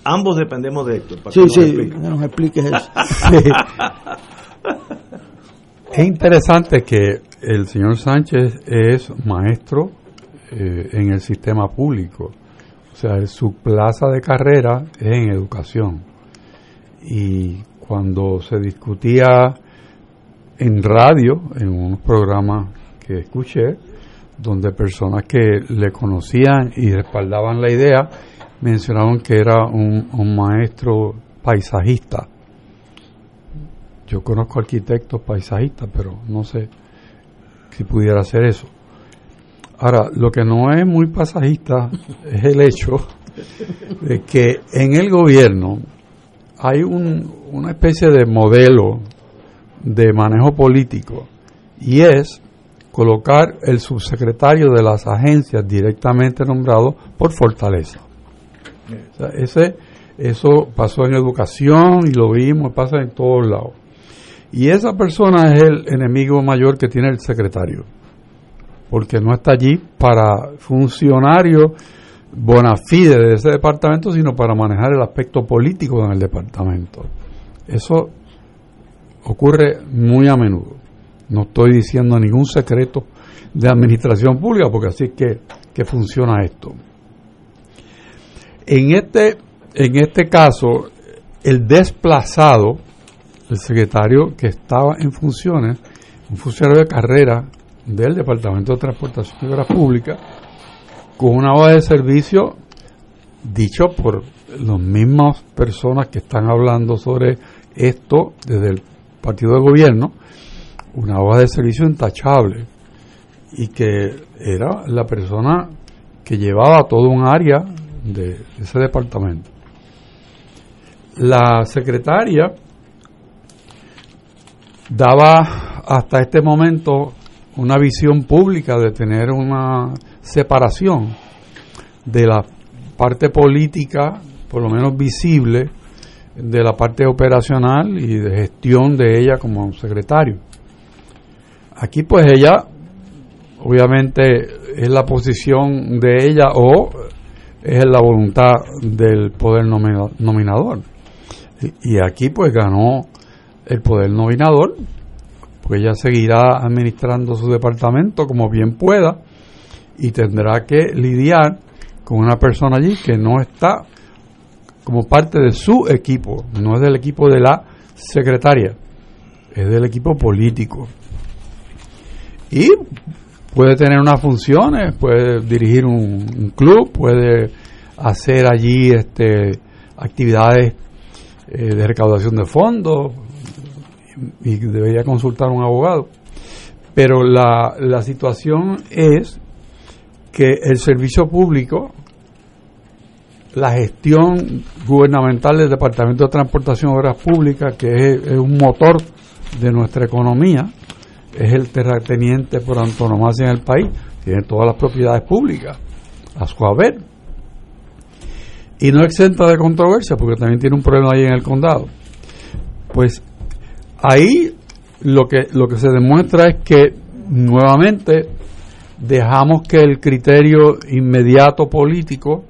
ambos dependemos de Héctor. Para sí, sí, que nos expliques eso. es interesante que el señor Sánchez es maestro eh, en el sistema público o sea, su plaza de carrera es en educación. Y cuando se discutía en radio, en unos programas que escuché, donde personas que le conocían y respaldaban la idea mencionaban que era un, maestro paisajista. Yo conozco arquitectos paisajistas, pero no sé si pudiera hacer eso. Ahora, lo que no es muy pasajista es el hecho de que en el gobierno hay un, una especie de modelo de manejo político y es colocar el subsecretario de las agencias directamente nombrado por Fortaleza. ese, eso pasó en educación y lo vimos, pasa en todos lados. Y esa persona es el enemigo mayor que tiene el secretario porque no está allí para funcionario bona fide de ese departamento, sino para manejar el aspecto político en el departamento. Eso ocurre muy a menudo. No estoy diciendo ningún secreto de administración pública, porque así es que, que funciona esto. En este, en este caso, el desplazado, el secretario que estaba en funciones, un funcionario de carrera del Departamento de Transportación y Obras Públicas con una hoja de servicio dicho por las mismas personas que están hablando sobre esto desde el partido de gobierno, una hoja de servicio intachable y que era la persona que llevaba todo un área de ese departamento. La secretaria daba hasta este momento una visión pública de tener una separación de la parte política, por lo menos visible, de la parte operacional y de gestión de ella como secretario. Aquí pues ella, obviamente, es la posición de ella o es la voluntad del poder nominador. Y aquí pues ganó el poder nominador, pues ella seguirá administrando su departamento como bien pueda y tendrá que lidiar con una persona allí que no está como parte de su equipo, no es del equipo de la secretaria, es del equipo político. Y puede tener unas funciones, puede dirigir un, club, puede hacer allí este, actividades eh, de recaudación de fondos y debería consultar a un abogado. Pero la, la situación es que el servicio público, la gestión gubernamental del Departamento de Transportación y Obras Públicas, que es, un motor de nuestra economía, es el terrateniente por antonomasia en el país, tiene todas las propiedades públicas a su haber. Y no exenta de controversia, porque también tiene un problema ahí en el condado. Pues ahí lo que, lo que se demuestra es que nuevamente dejamos que el criterio inmediato político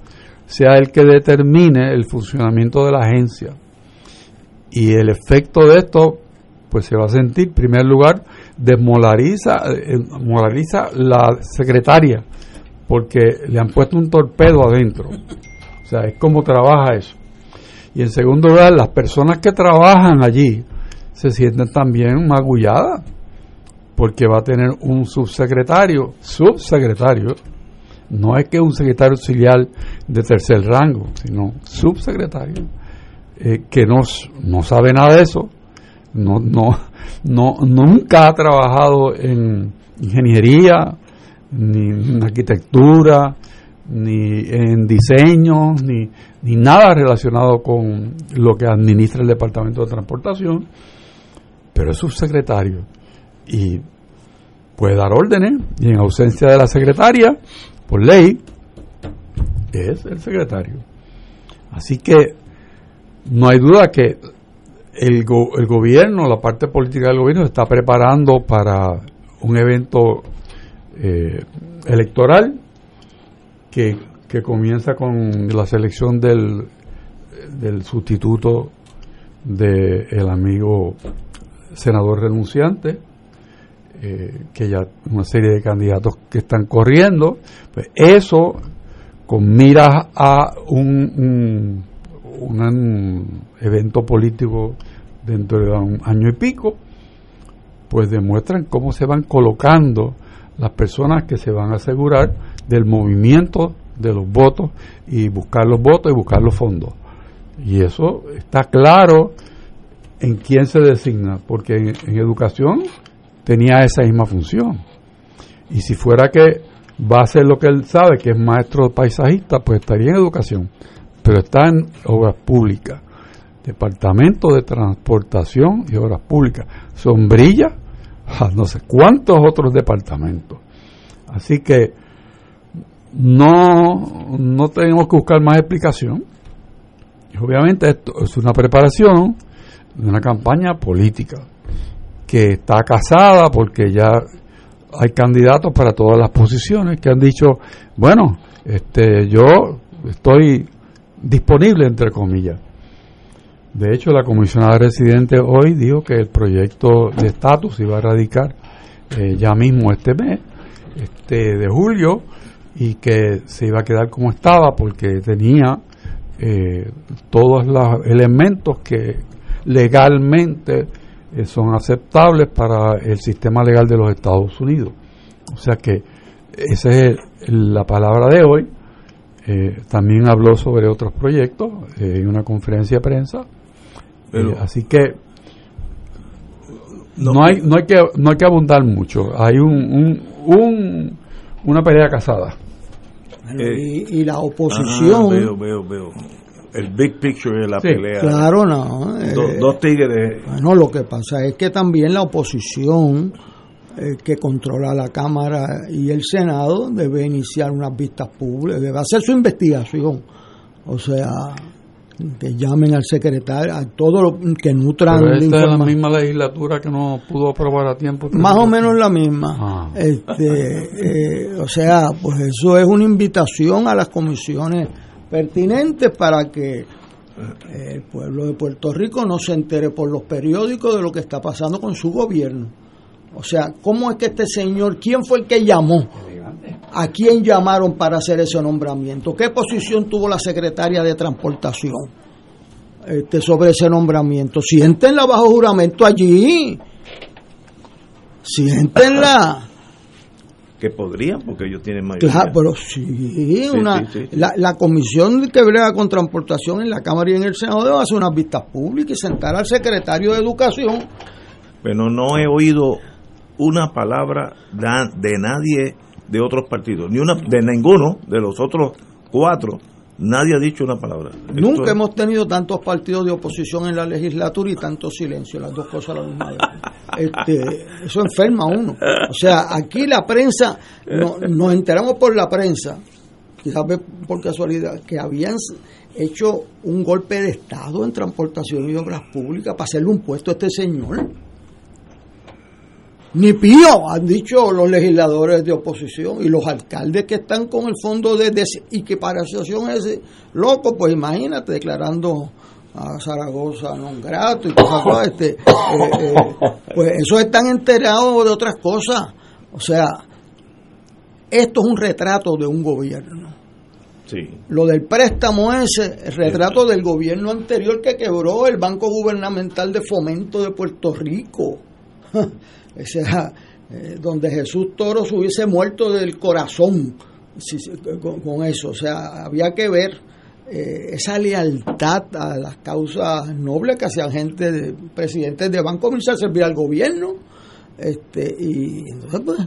sea el que determine el funcionamiento de la agencia. Y el efecto de esto, pues se va a sentir, en primer lugar, desmolariza eh, la secretaria, porque le han puesto un torpedo adentro. O sea, es como trabaja eso. Y en segundo lugar, las personas que trabajan allí se sienten también magulladas porque va a tener un subsecretario, subsecretario, no es que un secretario auxiliar de tercer rango, sino subsecretario, eh, que no, no sabe nada de eso, no, no, no, nunca ha trabajado en ingeniería, ni en arquitectura, ni en diseño, ni, ni nada relacionado con lo que administra el Departamento de Transportación, pero es subsecretario y puede dar órdenes y en ausencia de la secretaria, por ley, es el secretario. Así que no hay duda que el, el gobierno, la parte política del gobierno, se está preparando para un evento eh, electoral que, que, comienza con la selección del, del sustituto del el amigo senador renunciante eh, que ya una serie de candidatos que están corriendo, pues eso con miras a un, un, evento político dentro de un año y pico, pues demuestran cómo se van colocando las personas que se van a asegurar del movimiento de los votos y buscar los votos y buscar los fondos. Y eso está claro en quién se designa, porque en educación tenía esa misma función. Y si fuera que va a hacer lo que él sabe, que es maestro paisajista, pues estaría en educación. Pero está en obras públicas. Departamento de Transportación y Obras Públicas. Sombrilla, no sé cuántos otros departamentos. Así que no, no tenemos que buscar más explicación. Obviamente esto es una preparación de una campaña política que está casada porque ya hay candidatos para todas las posiciones que han dicho, bueno, este yo estoy disponible entre comillas. De hecho, la comisionada residente hoy dijo que el proyecto de estatus iba a radicar eh, ya mismo este mes, este de julio, y que se iba a quedar como estaba porque tenía eh, todos los elementos que legalmente eh, son aceptables para el sistema legal de los Estados Unidos. O sea que esa es la palabra de hoy. Eh, también habló sobre otros proyectos en una conferencia de prensa. Pero- Eh, así que No, no, hay no hay que no hay que abundar mucho. Hay un, un, un- una pelea casada. Eh, y, y la Ah, oposición, veo, veo, veo. El big picture de la Sí, pelea. claro, no. eh, Do- dos tigres. Bueno, lo que pasa es que también la oposición eh, que controla la Cámara y el Senado debe iniciar unas vistas públicas, debe hacer su investigación. O sea, que llamen al secretario, a todo lo que nutran Pero esta es la misma legislatura que no pudo aprobar a tiempo. Más o menos la misma. Ah. Este, eh, o sea, pues eso es una invitación a las comisiones pertinentes para que eh, el pueblo de Puerto Rico no se entere por los periódicos de lo que está pasando con su gobierno. O sea, ¿cómo es que este señor, quién fue el que llamó? ¿A quién llamaron para hacer ese nombramiento? ¿Qué posición tuvo la secretaria de Transportación este, sobre ese nombramiento? Siéntenla bajo juramento allí. Siéntenla. Que podrían, porque ellos tienen mayoría. Claro, pero sí, una, sí, sí, sí. La, la comisión que brega con transportación en la Cámara y en el Senado debe hacer unas vistas públicas y sentar al secretario de Educación. Pero no he oído una palabra de nadie de otros partidos, ni una de ninguno de los otros cuatro. Nadie ha dicho una palabra. Nunca hemos tenido tantos partidos de oposición en la legislatura y tanto silencio, las dos cosas a la misma vez. Este, eso enferma a uno. O sea, aquí la prensa, no- nos enteramos por la prensa, quizás por casualidad, que habían hecho un golpe de Estado en transportación y obras públicas para hacerle un puesto a este señor. Ni pío, han dicho los legisladores de oposición y los alcaldes que están con el fondo de des- y que para asociación ese loco, pues imagínate declarando a Zaragoza non grato y cosas cosas, este, eh, eh, pues esos están enterados de otras cosas. O sea, esto es un retrato de un gobierno. Sí. Lo del préstamo ese, el retrato del gobierno anterior que quebró el Banco Gubernamental de Fomento de Puerto Rico. o sea, eh, donde Jesús Toro se hubiese muerto del corazón con, eso. O sea, había que ver eh, esa lealtad a las causas nobles que hacían gente, de, presidentes de banco comercial, servir al gobierno. Este, y entonces, pues,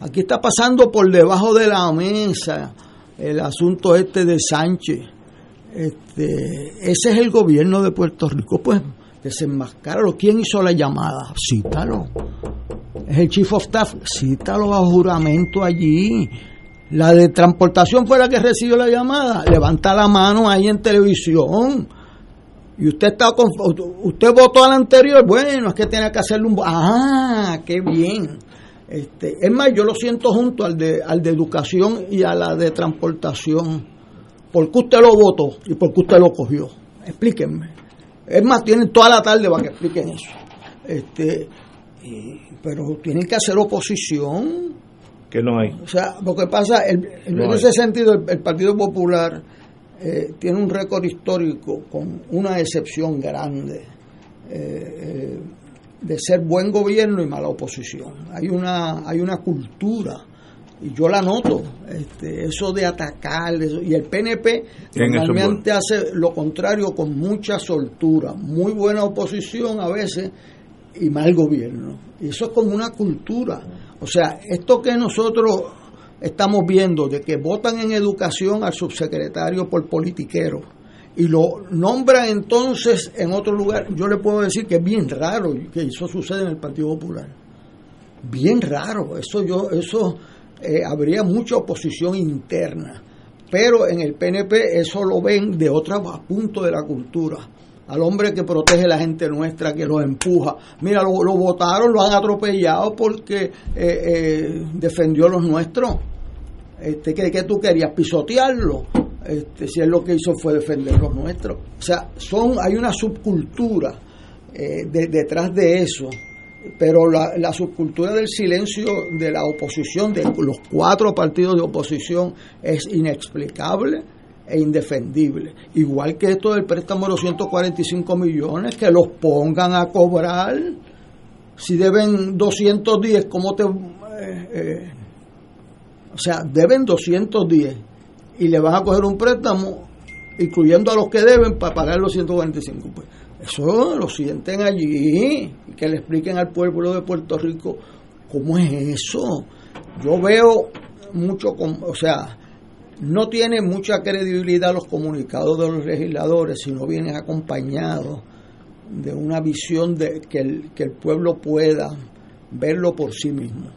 aquí está pasando por debajo de la mesa el asunto este de Sánchez. Este, ese es el gobierno de Puerto Rico, pues desenmascáralo. ¿Quién hizo la llamada? Cítalo. Es el chief of staff, cítalo a juramento allí. La de transportación fue la que recibió la llamada. Levanta la mano ahí en televisión. Y usted está con, usted votó al anterior, bueno, es que tiene que hacerle un ah, qué bien. Este, es más, yo lo siento junto al de al de educación y a la de transportación. porque usted lo votó y porque usted lo cogió? Explíquenme. Es más, tienen toda la tarde para que expliquen eso. Este, y- pero tienen que hacer oposición. Que no hay. O sea, lo que pasa, el- en No ese sentido, el, el Partido Popular eh, tiene un récord histórico con una excepción grande eh, eh, de ser buen gobierno y mala oposición. Hay una, hay una cultura, y yo la noto, este, eso de atacar, eso- y el PNP normalmente hace lo contrario con mucha soltura, muy buena oposición a veces y mal gobierno. Y eso es como una cultura. O sea, esto que nosotros estamos viendo de que votan en educación al subsecretario por politiquero y lo nombran entonces en otro lugar, yo le puedo decir que es bien raro que eso sucede en el Partido Popular. Bien raro, eso yo eso eh, habría mucha oposición interna, pero en el PNP eso lo ven de otro punto de la cultura. Al hombre que protege a la gente nuestra, que los empuja. Mira, lo, votaron, lo han atropellado porque eh, eh, defendió a los nuestros. Este, ¿qué, qué tú querías? ¿Pisotearlo? Este, si él lo que hizo fue defender los nuestros. O sea, son, hay una subcultura eh, de- detrás de eso. Pero la, subcultura del silencio de la oposición, de los cuatro partidos de oposición, es inexplicable e indefendible. Igual que esto del préstamo de los 145 millones, que los pongan a cobrar. Si deben 210, ¿cómo te, eh, eh, O sea, deben 210 y le van a coger un préstamo, incluyendo a los que deben, para pagar los 145. Pues eso lo sienten allí y que le expliquen al pueblo de Puerto Rico cómo es eso. Yo veo mucho, o sea, no tiene mucha credibilidad los comunicados de los legisladores si no vienen acompañados de una visión de que el, que el pueblo pueda verlo por sí mismo.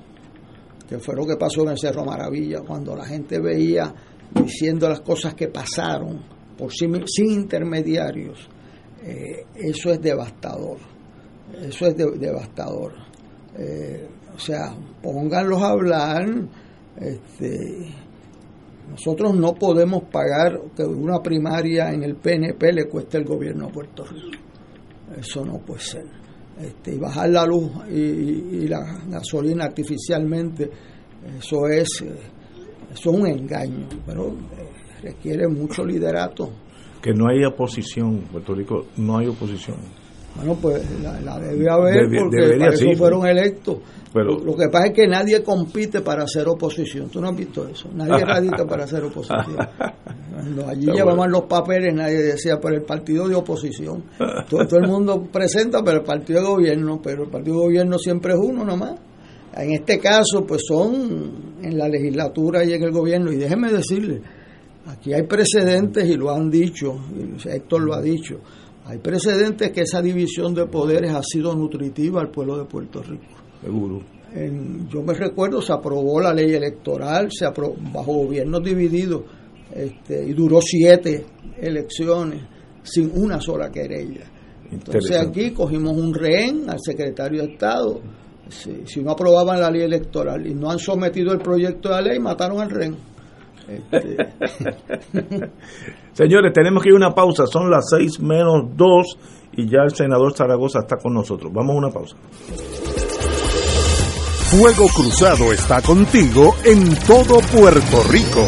Que fue lo que pasó en el Cerro Maravilla, cuando la gente veía diciendo las cosas que pasaron por sí, sin intermediarios. Eh, eso es devastador. Eso es devastador. Eh, o sea, pónganlos a hablar. Este, nosotros no podemos pagar que una primaria en el PNP le cueste el gobierno a Puerto Rico. Eso no puede ser. Este, y bajar la luz y, la gasolina artificialmente, eso es, eso es un engaño, pero eh, requiere mucho liderato. Que no hay oposición, Puerto Rico no hay oposición. Bueno, pues la, debe haber porque para eso fueron electos. Pero, lo que pasa es que nadie compite para hacer oposición. ¿Tú no has visto eso? Nadie radica para hacer oposición. Cuando allí llevaban los papeles, nadie decía por el partido de oposición. Todo, el mundo presenta para el partido de gobierno, pero el partido de gobierno siempre es uno nomás. En este caso, pues son en la legislatura y en el gobierno. Y déjeme decirle, aquí hay precedentes y lo han dicho, y Héctor lo ha dicho hay precedentes que esa división de poderes ha sido nutritiva al pueblo de Puerto Rico. Seguro. yo me recuerdo, se aprobó la ley electoral, se aprobó, bajo gobiernos divididos, este, y duró siete elecciones sin una sola querella. Entonces aquí cogimos un rehén al secretario de Estado. Si, si, no aprobaban la ley electoral y no han sometido el proyecto de ley, mataron al rehén. Este, Señores, tenemos que ir a una pausa. Son las seis menos dos y ya el senador Zaragoza está con nosotros. Vamos a una pausa. Fuego Cruzado está contigo en todo Puerto Rico.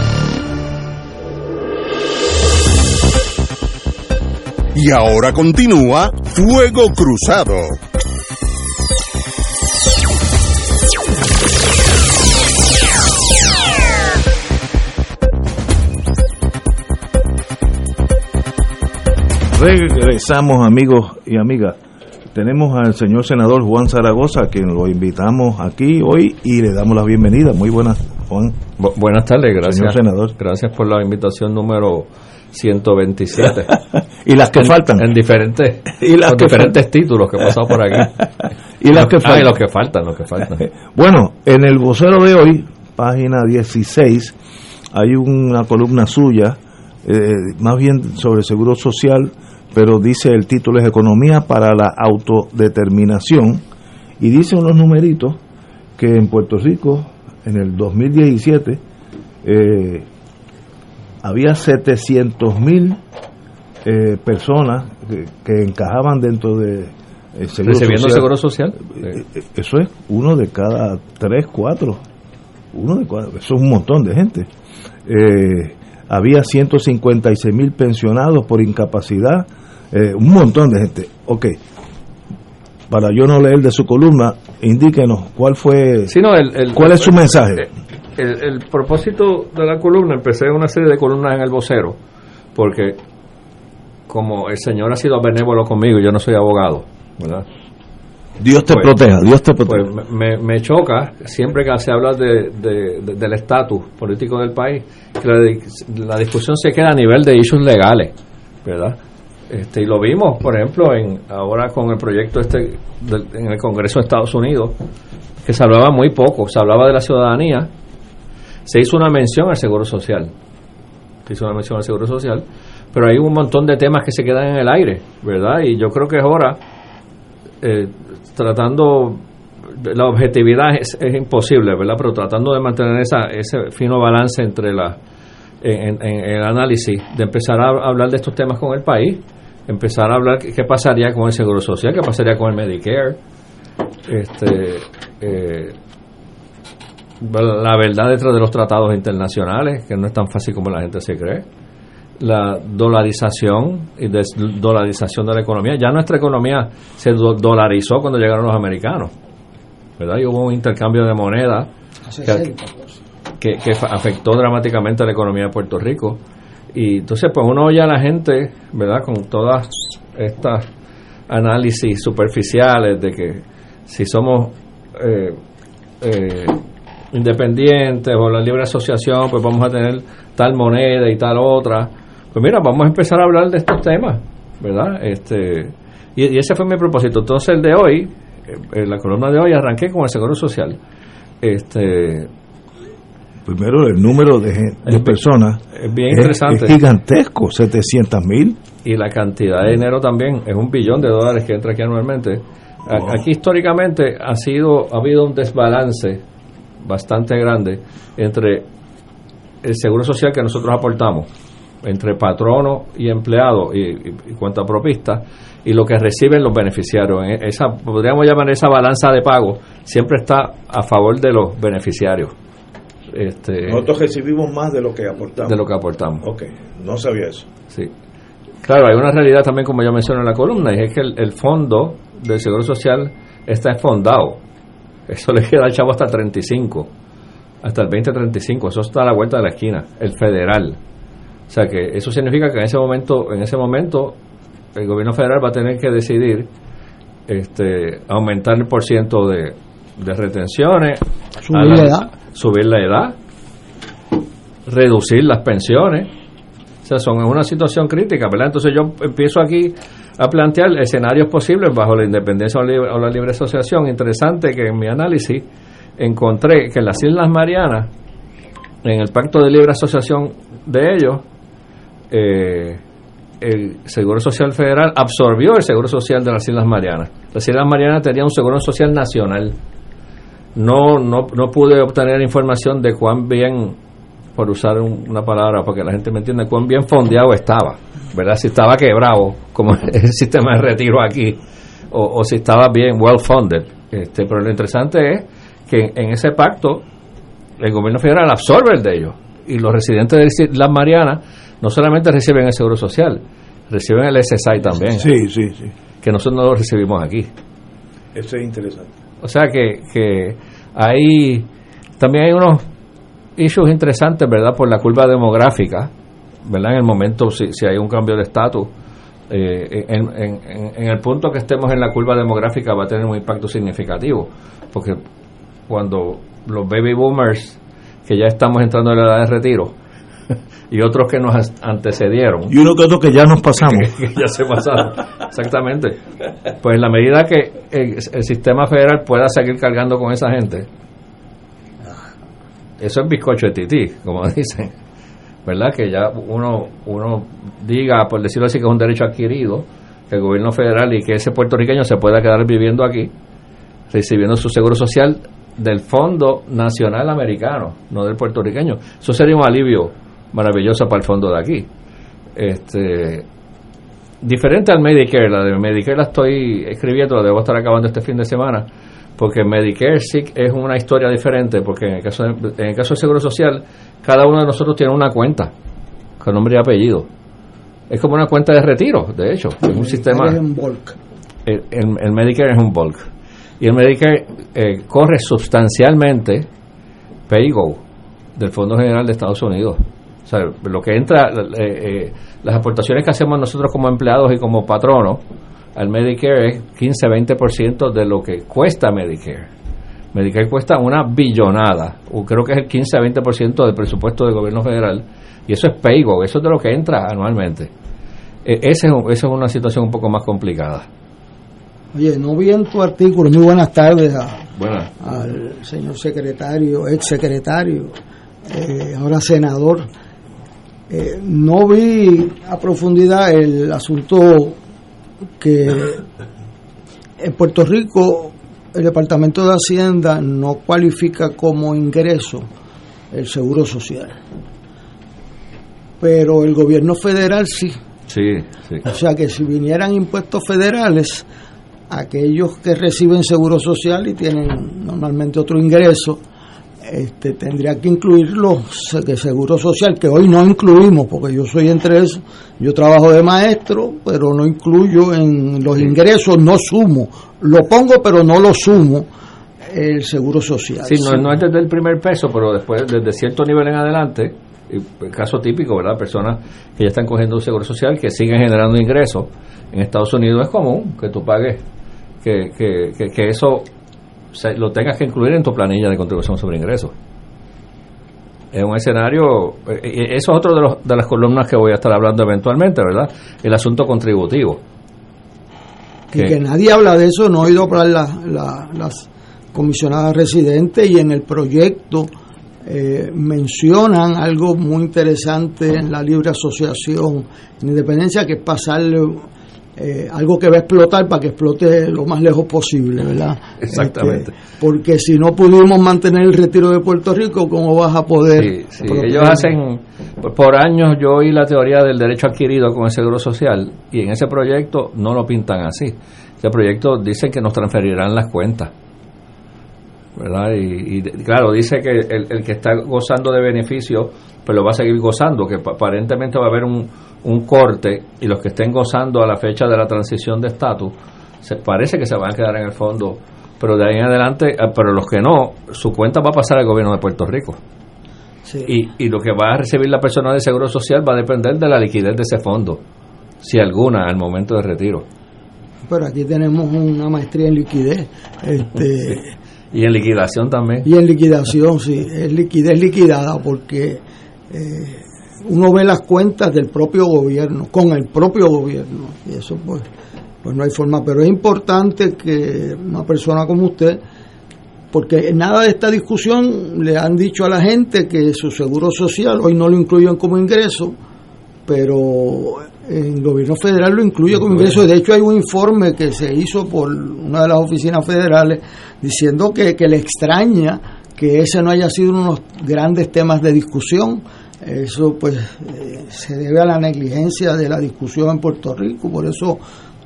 Y ahora continúa Fuego Cruzado. Regresamos amigos y amigas. Tenemos al señor senador Juan Zaragoza, quien lo invitamos aquí hoy y le damos la bienvenida. Muy buenas, Juan. Bu- buenas tardes, gracias. Señor senador. Gracias por la invitación número 127. Y las que En- faltan. En diferentes, Y las que diferentes títulos que he pasado por aquí. Y las que Ah, y faltan. los que faltan, los que faltan. Bueno, en el vocero de hoy, página 16, hay una columna suya, eh, más bien sobre seguro social, pero dice el título es Economía para la autodeterminación, y dice unos numeritos que en Puerto Rico, en el 2017, eh, había 700 mil eh, personas que, que encajaban dentro de el seguro Recibiendo social. seguro social. Eh, eh, Eso es uno de cada tres, cuatro. Uno de cuatro. Eso es un montón de gente. Eh, había 156 mil pensionados por incapacidad. eh, un montón de gente. Ok. Para yo no leer de su columna, indíquenos cuál fue. Sí, no, el- el- ¿Cuál es su mensaje? El, el propósito de la columna, empecé una serie de columnas en el vocero, porque como el señor ha sido benévolo conmigo, yo no soy abogado, ¿verdad? Dios te Pues- proteja, Dios te proteja. Pues me, me choca siempre que se habla de, de- de- del estatus político del país, que la, di- la discusión se queda a nivel de issues legales, ¿verdad? Este, y lo vimos, por ejemplo, en ahora con el proyecto este en el Congreso de Estados Unidos, que se hablaba muy poco, se hablaba de la ciudadanía, se hizo una mención al Seguro Social, se hizo una mención al Seguro Social, pero hay un montón de temas que se quedan en el aire, ¿verdad? Y yo creo que es hora, eh, tratando, la objetividad es, es imposible, ¿verdad? Pero tratando de mantener esa, ese fino balance entre la, en, en- el análisis, de empezar a hablar de estos temas con el país, empezar a hablar qué qué pasaría con el Seguro Social, qué pasaría con el Medicare, este, eh, la verdad detrás de los tratados internacionales, que no es tan fácil como la gente se cree, la dolarización y desdolarización de la economía. Ya nuestra economía se do- dolarizó cuando llegaron los americanos, ¿verdad? Y hubo un intercambio de moneda que, que, afectó dramáticamente a la economía de Puerto Rico. Y entonces, pues uno oye a la gente, ¿verdad? Con todas estas análisis superficiales de que si somos eh, eh, independientes o la libre asociación, pues vamos a tener tal moneda y tal otra. Pues mira, vamos a empezar a hablar de estos temas, ¿verdad? Este, y, y ese fue mi propósito. Entonces, el de hoy, eh, en la columna de hoy, arranqué con el Seguro Social. Este, Primero, el número de, gen- de Es- personas es bien es- interesante. es gigantesco, 700 mil. y la cantidad de dinero también es un billón de dólares que entra aquí anualmente. Aquí históricamente ha sido ha habido un desbalance bastante grande entre el seguro social que nosotros aportamos entre patrono y empleado y, y, y cuenta propista y lo que reciben los beneficiarios. En Esa podríamos llamar esa balanza de pago siempre está a favor de los beneficiarios. Este, Nosotros recibimos más de lo que aportamos. de lo que aportamos. Ok, no sabía eso. Sí. Claro, hay una realidad también, como yo mencioné en la columna, y es que el, el fondo del Seguro Social está esfondado. Eso le queda al chavo hasta el 35, hasta el 2035. Eso está a la vuelta de la esquina, el federal. O sea que eso significa que en ese momento, en ese momento, el gobierno federal va a tener que decidir este, aumentar el porciento de, de retenciones, Subir la edad. subir la edad, reducir las pensiones. O sea, son en una situación crítica, ¿verdad? Entonces yo empiezo aquí a plantear escenarios posibles bajo la independencia o, la libre asociación. Interesante que en mi análisis encontré que en las Islas Marianas, en el pacto de libre asociación de ellos, eh, el Seguro Social Federal absorbió el Seguro Social de las Islas Marianas. Las Islas Marianas tenían un Seguro Social nacional. No, no, no pude obtener información de cuán bien, por usar un- una palabra para que la gente me entienda, cuán bien fondeado estaba, ¿verdad? Si estaba quebrado, como el sistema de retiro aquí, o, o si estaba bien well funded. Este, pero lo interesante es que en ese pacto el gobierno federal absorbe el de ellos y los residentes de las Marianas no solamente reciben el seguro social, reciben el SSI también, Sí, sí, sí. que nosotros no lo recibimos aquí. Eso es interesante. O sea que, que hay también hay unos issues interesantes, ¿verdad? Por la curva demográfica, ¿verdad? En el momento, si, si hay un cambio de estatus, eh, en, en- en- el punto que estemos en la curva demográfica va a tener un impacto significativo, porque cuando los baby boomers, que ya estamos entrando en la edad de retiro, y otros que nos antecedieron, Y uno que otro que ya nos pasamos. que ya se pasaron. Exactamente. Pues en la medida que el, el sistema federal pueda seguir cargando con esa gente, eso es bizcocho de tití, como dicen. ¿Verdad? Que ya uno, uno diga, por decirlo así, que es un derecho adquirido, que el gobierno federal y que ese puertorriqueño se pueda quedar viviendo aquí, recibiendo su seguro social del Fondo Nacional Americano, no del puertorriqueño. Eso sería un alivio maravilloso para el fondo de aquí. Este, diferente al Medicare, la de Medicare la estoy escribiendo, la debo estar acabando este fin de semana, porque Medicare sí es una historia diferente, porque en el caso de- en el caso del Seguro Social, cada uno de nosotros tiene una cuenta con nombre y apellido. Es como una cuenta de retiro, de hecho, es un sistema Es en bulk. el, el- el Medicare es un bulk. Y el Medicare eh, corre sustancialmente PayGo del Fondo General de Estados Unidos. O sea, lo que entra, eh, eh, las aportaciones que hacemos nosotros como empleados y como patronos al Medicare es 15-20% de lo que cuesta Medicare. Medicare cuesta una billonada, o creo que es el 15-20% del presupuesto del gobierno federal, y eso es PayGo, eso es de lo que entra anualmente. Ese es un- esa es una situación un poco más complicada. Oye, no vi en tu artículo, muy buenas tardes a- Bueno, al señor secretario, ex secretario, eh, ahora senador. Eh, no vi a profundidad el asunto que en Puerto Rico el Departamento de Hacienda no cualifica como ingreso el seguro social. Pero el gobierno federal sí. sí, sí. O sea que si vinieran impuestos federales, aquellos que reciben seguro social y tienen normalmente otro ingreso, este, tendría que incluirlo de seguro social, que hoy no incluimos, porque yo soy entre eso, yo trabajo de maestro, pero no incluyo en los ingresos, no sumo, lo pongo pero no lo sumo el seguro social. Sí, no, no es desde el primer peso, pero después, desde cierto nivel en adelante, y el caso típico, ¿verdad? Personas que ya están cogiendo un seguro social, que siguen generando ingresos. En Estados Unidos es común que tú pagues, que, que, que, que eso se- lo tengas que incluir en tu planilla de contribución sobre ingresos. Es un escenario, eh, eh, eso es otro de, los, de las columnas que voy a estar hablando eventualmente, ¿verdad? El asunto contributivo. y que- que nadie habla de eso, no he oído hablar la- la- las comisionadas residentes y en el proyecto eh, mencionan algo muy interesante en la libre asociación en independencia que es pasarle eh, algo que va a explotar para que explote lo más lejos posible, ¿verdad? Exactamente. Este, porque si no pudimos mantener el retiro de Puerto Rico, ¿cómo vas a poder? Sí, sí, ellos hacen, por- años yo oí la teoría del derecho adquirido con el seguro social y en ese proyecto no lo pintan así. Ese proyecto dice que nos transferirán las cuentas. ¿Verdad? Y, y, claro, dice que el, el que está gozando de beneficio, pues lo va a seguir gozando, que pa- aparentemente va a haber un, un corte y los que estén gozando a la fecha de la transición de estatus, se parece que se van a quedar en el fondo, pero de ahí en adelante, eh, pero los que no, su cuenta va a pasar al gobierno de Puerto Rico. Sí. Y, y lo que va a recibir la persona de seguro social va a depender de la liquidez de ese fondo, si alguna, al momento de retiro. Pero aquí tenemos una maestría en liquidez. Este, y en liquidación también. Y en liquidación, sí, es liquidez liquidada porque eh, uno ve las cuentas del propio gobierno, con el propio gobierno, y eso pues, pues no hay forma, pero es importante que una persona como usted, porque en nada de esta discusión le han dicho a la gente que su seguro social hoy no lo incluyen como ingreso, pero el gobierno federal lo incluye como ingreso. De hecho, hay un informe que se hizo por una de las oficinas federales diciendo que, que le extraña que ese no haya sido uno de los grandes temas de discusión. Eso pues eh, se debe a la negligencia de la discusión en Puerto Rico. Por eso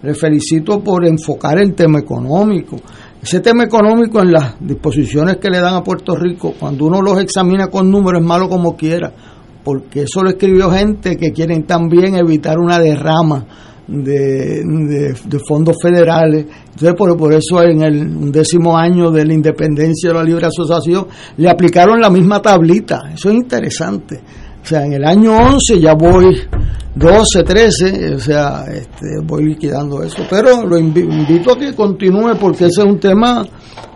le felicito por enfocar el tema económico. Ese tema económico en las disposiciones que le dan a Puerto Rico, cuando uno los examina con números, es malo como quiera porque eso lo escribió gente que quieren también evitar una derrama de, fondos federales. Entonces, por, por eso en el décimo año de la independencia de la libre asociación le aplicaron la misma tablita. Eso es interesante. O sea, en el año 11 ya voy 12, 13, o sea, este, voy liquidando eso. Pero lo invito a que continúe porque ese es un tema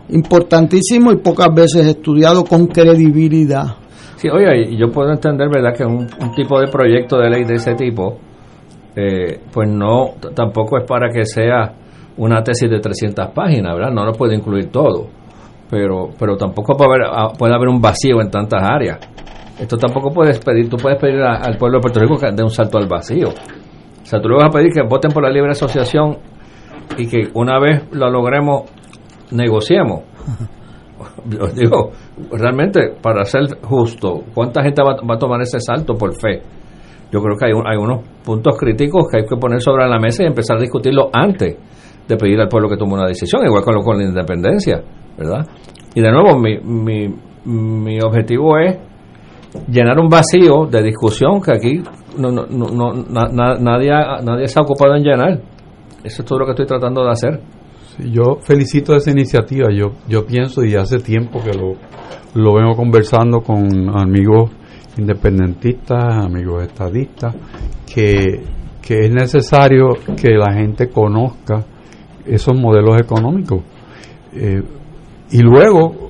importantísimo y pocas veces estudiado con credibilidad. Sí, oye, yo puedo entender, ¿verdad?, que un, tipo de proyecto de ley de ese tipo, eh, pues no, tampoco es para que sea una tesis de 300 páginas, ¿verdad? No lo puede incluir todo, pero pero tampoco puede haber, ah, puede haber un vacío en tantas áreas. Esto tampoco puedes pedir, tú puedes pedir al pueblo de Puerto Rico que dé un salto al vacío. O sea, tú le vas a pedir que voten por la libre asociación y que una vez lo logremos, negociemos. digo, realmente, para ser justo, ¿cuánta gente va, a tomar ese salto por fe? Yo creo que hay, hay unos puntos críticos que hay que poner sobre la mesa y empezar a discutirlo antes de pedir al pueblo que tome una decisión, igual con, lo, con la independencia, ¿verdad? Y de nuevo, mi, mi, mi objetivo es llenar un vacío de discusión que aquí no, no, no, nadie, nadie se ha ocupado en llenar. Eso es todo lo que estoy tratando de hacer yo felicito esa iniciativa. Yo, yo pienso y hace tiempo que lo, lo vengo conversando con amigos independentistas, amigos estadistas, que, que es necesario que la gente conozca esos modelos económicos. Eh, y luego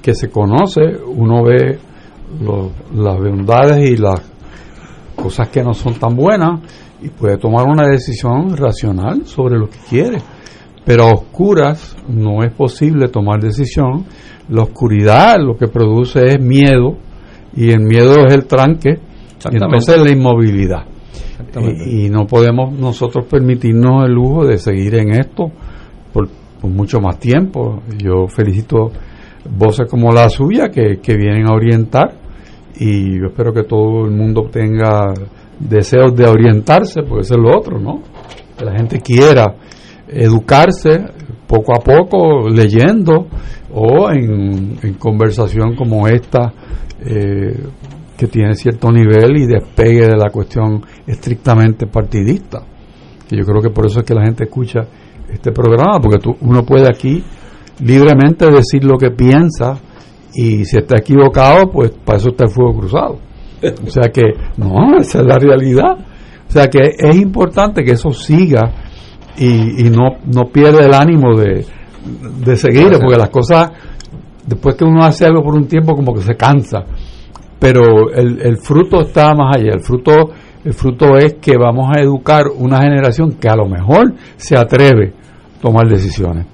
que se conoce, uno ve las bondades y las cosas que no son tan buenas y puede tomar una decisión racional sobre lo que quiere. Pero a oscuras no es posible tomar decisión. La oscuridad lo que produce es miedo y el miedo es el tranque y entonces la inmovilidad. Y, no podemos nosotros permitirnos el lujo de seguir en esto por, mucho más tiempo. Yo felicito voces como la suya que, que vienen a orientar y yo espero que todo el mundo tenga deseos de orientarse, porque eso es lo otro, ¿no? Que la gente quiera educarse poco a poco leyendo o en, conversación como esta eh, que tiene cierto nivel y despegue de la cuestión estrictamente partidista que yo creo que por eso es que la gente escucha este programa porque tú, uno puede aquí libremente decir lo que piensa y si está equivocado pues para eso está el fuego cruzado o sea que no esa es la realidad o sea que es importante que eso siga y, y no, no pierde el ánimo de, de seguir, porque las cosas, después que uno hace algo por un tiempo, como que se cansa. Pero el, el fruto está más allá. El fruto, el fruto es que vamos a educar una generación que a lo mejor se atreve a tomar decisiones.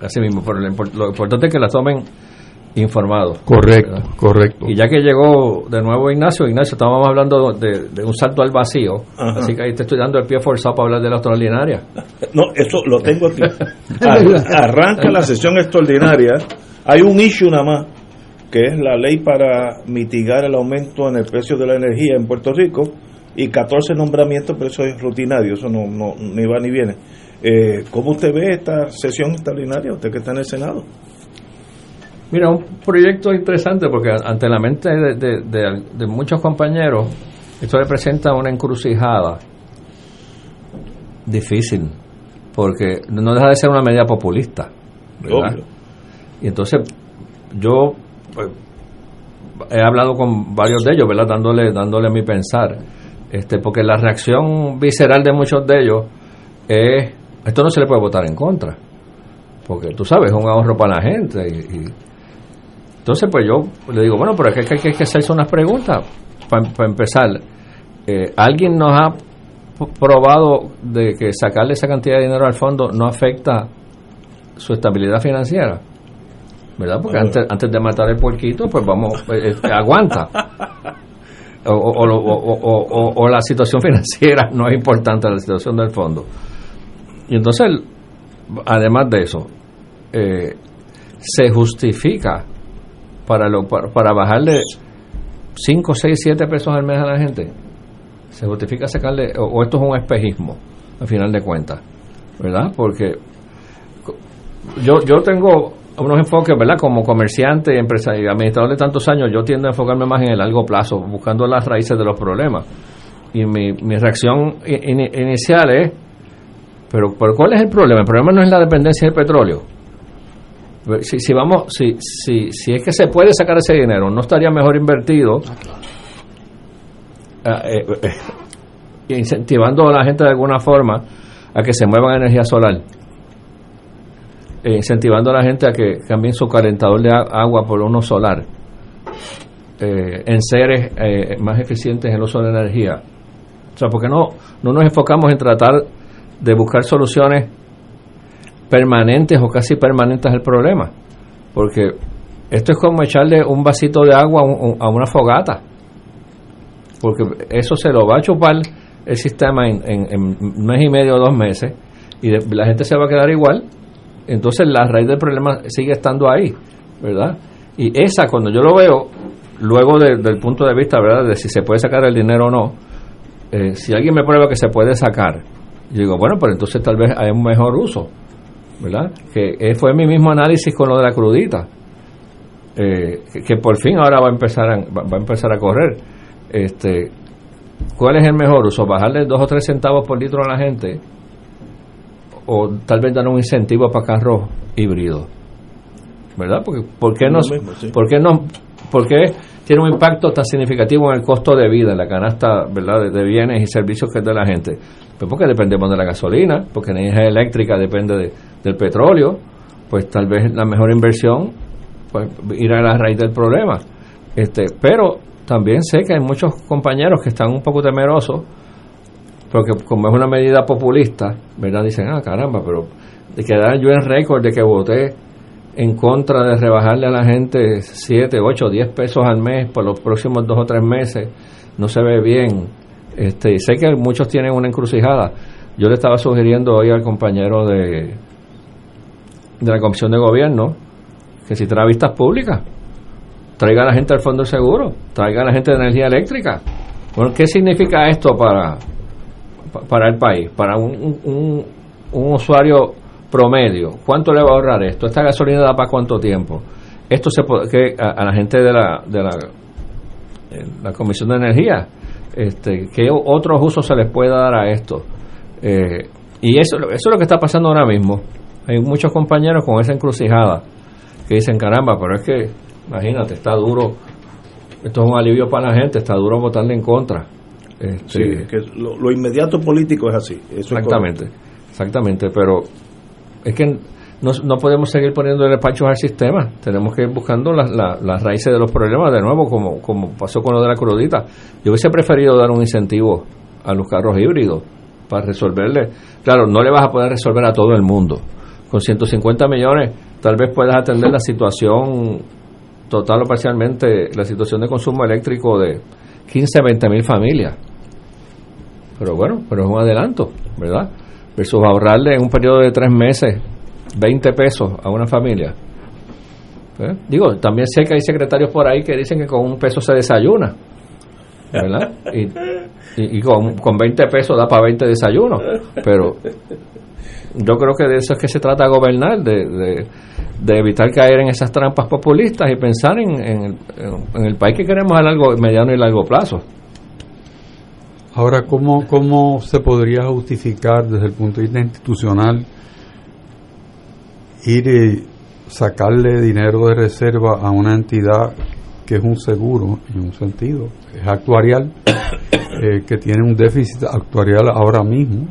Así mismo, pero lo importante es que las tomen informados. Correcto, correcto. Y ya que llegó de nuevo Ignacio, Ignacio, estábamos hablando de, un salto al vacío, así que ahí te estoy dando el pie forzado para hablar de la extraordinaria. No, eso lo tengo aquí. Arranca la sesión extraordinaria, hay un issue nada más, que es la ley para mitigar el aumento en el precio de la energía en Puerto Rico, y 14 nombramientos, pero eso es rutinario, eso no, no ni va ni viene. Eh, ¿Cómo usted ve esta sesión extraordinaria, usted que está en el Senado? Mira, un proyecto interesante porque ante la mente de, muchos compañeros esto representa una encrucijada difícil porque no deja de ser una medida populista. Y entonces yo pues, he hablado con varios de ellos, ¿verdad? Dándole, dándole mi pensar, este, porque la reacción visceral de muchos de ellos es esto no se le puede votar en contra, porque tú sabes, es un ahorro para la gente. Y, entonces, pues yo le digo, bueno, pero es que hay que, hacerse unas preguntas para empezar. Eh, ¿Alguien nos ha probado de que sacarle esa cantidad de dinero al fondo no afecta su estabilidad financiera? ¿Verdad? Porque antes, antes de matar el puerquito, pues vamos, eh, eh, aguanta. O, o, o, la situación financiera no es importante, la situación del fondo. Y entonces, además de eso, eh, se justifica para, lo, para, bajarle 5, 6, 7 pesos al mes a la gente. Se justifica sacarle, o, esto es un espejismo, al final de cuentas, ¿verdad? Porque yo, yo tengo unos enfoques, ¿verdad? Como comerciante, empresario y administrador de tantos años, yo tiendo a enfocarme más en el largo plazo, buscando las raíces de los problemas. Y mi, mi reacción inicial es pero, ¿cuál es el problema? El problema no es la dependencia del petróleo. Si, si vamos, si, si, si es que se puede sacar ese dinero, ¿no estaría mejor invertido ah, eh, eh, incentivando a la gente de alguna forma a que se muevan a energía solar? E incentivando a la gente a que cambien su calentador de agua por uno solar, eh, en seres más eficientes en el uso de energía. O sea, ¿por qué no, no nos enfocamos en tratar de buscar soluciones permanentes o casi permanentes al problema. Porque esto es como echarle un vasito de agua a una fogata. Porque eso se lo va a chupar el sistema en, un mes y medio o dos meses y la gente se va a quedar igual. Entonces la raíz del problema sigue estando ahí, ¿verdad? Y esa, cuando yo lo veo, luego del punto de vista, ¿verdad?, de si se puede sacar el dinero o no, eh, si alguien me prueba que se puede sacar, yo digo, bueno, pero entonces tal vez hay un mejor uso, ¿verdad? Que fue mi mismo análisis con lo de la crudita, eh, que, por fin ahora va a empezar a, va, a empezar a correr. Este, ¿Cuál es el mejor uso? ¿Bajarle dos o tres centavos por litro a la gente? ¿O tal vez dar un incentivo para carros híbridos? ¿Verdad? Porque, ¿por qué no, ¿por qué no, por qué tiene un impacto tan significativo en el costo de vida, en la canasta ¿verdad? De, bienes y servicios que es de la gente? Pues porque dependemos de la gasolina, porque la energía eléctrica depende del petróleo, pues tal vez la mejor inversión pues ir a la raíz del problema. Este, pero también sé que hay muchos compañeros que están un poco temerosos porque como es una medida populista, ¿verdad? Dicen, ah, caramba, pero de quedar yo en récord de que voté en contra de rebajarle a la gente 7, 8, 10 pesos al mes por los próximos dos o tres meses, no se ve bien. Este, sé que muchos tienen una encrucijada. Yo le estaba sugiriendo hoy al compañero de, de la Comisión de Gobierno que si trae vistas públicas, traiga a la gente al Fondo del Seguro, traiga a la gente de energía eléctrica. Bueno, ¿qué significa esto para, para el país? Para un, un, un usuario promedio, ¿cuánto le va a ahorrar esto? ¿Esta gasolina da para cuánto tiempo? Esto se puede, que a, la gente de la, de la, la Comisión de Energía, este, ¿qué otros usos se les puede dar a esto? Eh, y eso, eso es lo que está pasando ahora mismo. Hay muchos compañeros con esa encrucijada que dicen, caramba, pero es que, imagínate, está duro, esto es un alivio para la gente, está duro votarle en contra. Este, sí, que lo, inmediato político es así. exactamente, exactamente, pero es que no, no podemos seguir poniendo pachos al sistema. Tenemos que ir buscando las raíces de los problemas de nuevo, como, como pasó con lo de la crudita. Yo hubiese preferido dar un incentivo a los carros híbridos para resolverle. Claro, no le vas a poder resolver a todo el mundo. Con 150 millones, tal vez puedas atender la situación total o parcialmente, la situación de consumo eléctrico de 15, 20 mil familias. Pero bueno, pero es un adelanto, ¿verdad? versus ahorrarle en un periodo de tres meses 20 pesos a una familia. ¿Eh? Digo, también sé que hay secretarios por ahí que dicen que con un peso se desayuna, ¿verdad? Y, con, con 20 pesos da para 20 desayunos, pero yo creo que de eso es que se trata gobernar, de, de, evitar caer en esas trampas populistas y pensar en, en, en el país que queremos a largo, mediano y largo plazo. Ahora, ¿cómo, ¿cómo se podría justificar desde el punto de vista institucional ir y sacarle dinero de reserva a una entidad que es un seguro, en un sentido, es actuarial, eh, que tiene un déficit actuarial ahora mismo,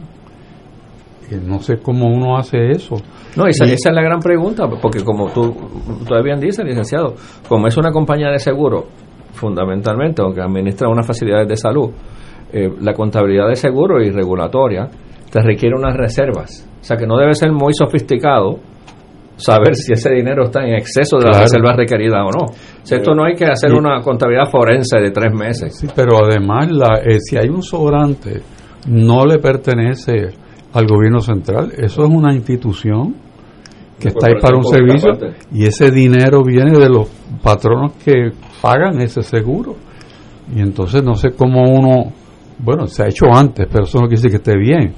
no sé cómo uno hace eso. No, esa, esa es la gran pregunta, porque como tú todavía dices, licenciado, como es una compañía de seguro, fundamentalmente, aunque administra unas facilidades de salud, eh, la contabilidad de seguro y regulatoria te requiere unas reservas. O sea que no debe ser muy sofisticado saber si ese dinero está en exceso de las reservas requeridas o no. Si esto no hay que hacer una contabilidad forense de tres meses. Sí, pero además, la, eh, si hay un sobrante, no le pertenece al gobierno central. Eso es una institución que está ahí para un servicio y ese dinero viene de los patronos que pagan ese seguro. Y entonces no sé cómo uno, bueno, se ha hecho antes, pero eso no quiere decir que esté bien.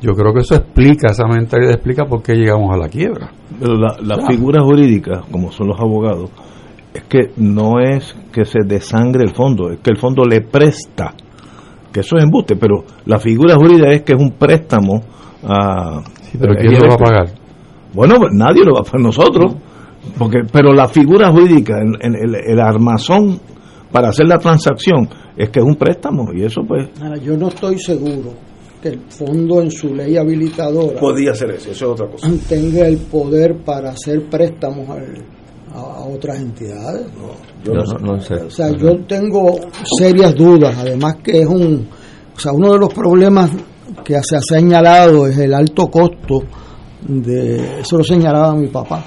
Yo creo que eso explica, esa mentalidad explica por qué llegamos a la quiebra. Pero la, la figura jurídica, como son los abogados, es que no es que se desangre el fondo, es que el fondo le presta, que eso es embuste, pero la figura jurídica es que es un préstamo a... pero ¿quién lo va a pagar? Bueno, pues nadie lo va a pagar nosotros, porque pero la figura jurídica, en, el, el armazón para hacer la transacción, es que es un préstamo y eso pues... Ahora, yo no estoy seguro que el fondo en su ley habilitadora podía hacer eso, eso es otra cosa. tenga el poder para hacer préstamos al, a, a, otras entidades. yo no, no, no sé. O sea, yo tengo serias dudas, además que es un, o sea, uno de los problemas que se ha señalado es el alto costo de, eso lo señalaba mi papá,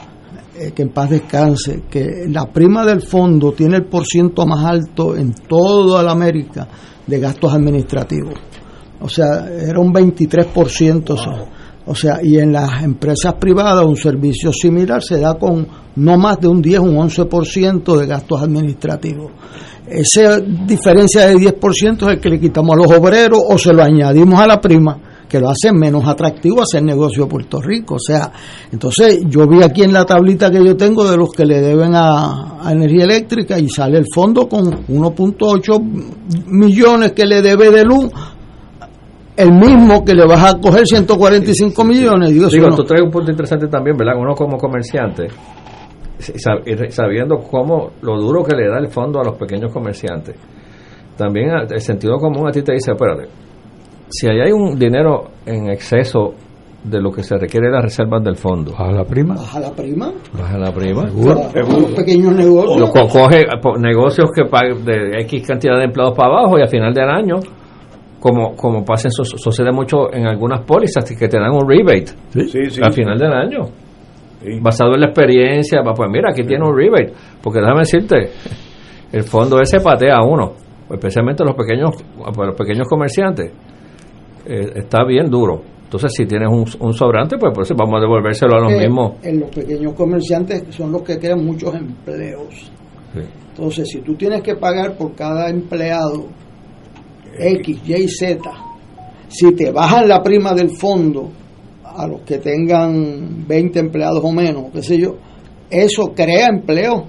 eh, que en paz descanse, que la prima del fondo tiene el porciento más alto en toda la América de gastos administrativos. O sea, era un 23%. O sea, o sea, y en las empresas privadas un servicio similar se da con no más de un 10, un 11% de gastos administrativos. Esa diferencia de 10% es el que le quitamos a los obreros o se lo añadimos a la prima que lo hace menos atractivo hacer negocio a Puerto Rico. O sea, entonces yo vi aquí en la tablita que yo tengo de los que le deben a, a energía eléctrica y sale el fondo con 1.8 millones que le debe de luz el mismo que le vas a coger 145 millones. Digo, Digo, no. tú traes un punto interesante también, ¿verdad? Uno como comerciante, sabiendo cómo lo duro que le da el fondo a los pequeños comerciantes, también el sentido común a ti te dice, espérate, si hay un dinero en exceso de lo que se requiere de las reservas del fondo. ¿Baja la prima? ¿Baja la prima? Baja la prima. ¿Seguro? Los pequeños negocios. Lo co coge negocios que pagan de X cantidad de empleados para abajo y al final del año como como pasa eso sucede mucho en algunas pólizas que te dan un rebate sí, sí, sí. al final del año. Sí. basado en la experiencia pues mira aquí tiene un rebate. Porque déjame decirte el fondo ese patea a uno especialmente los pequeños los pequeños comerciantes. Eh, está bien duro. Entonces si tienes un, un sobrante pues, pues vamos a devolvérselo a los eh, mismos. en los pequeños comerciantes son los que crean muchos empleos. Entonces si tú tienes que pagar por cada empleado X, Y, Z, si te bajan la prima del fondo a los que tengan 20 empleados o menos, qué sé yo, eso crea empleo.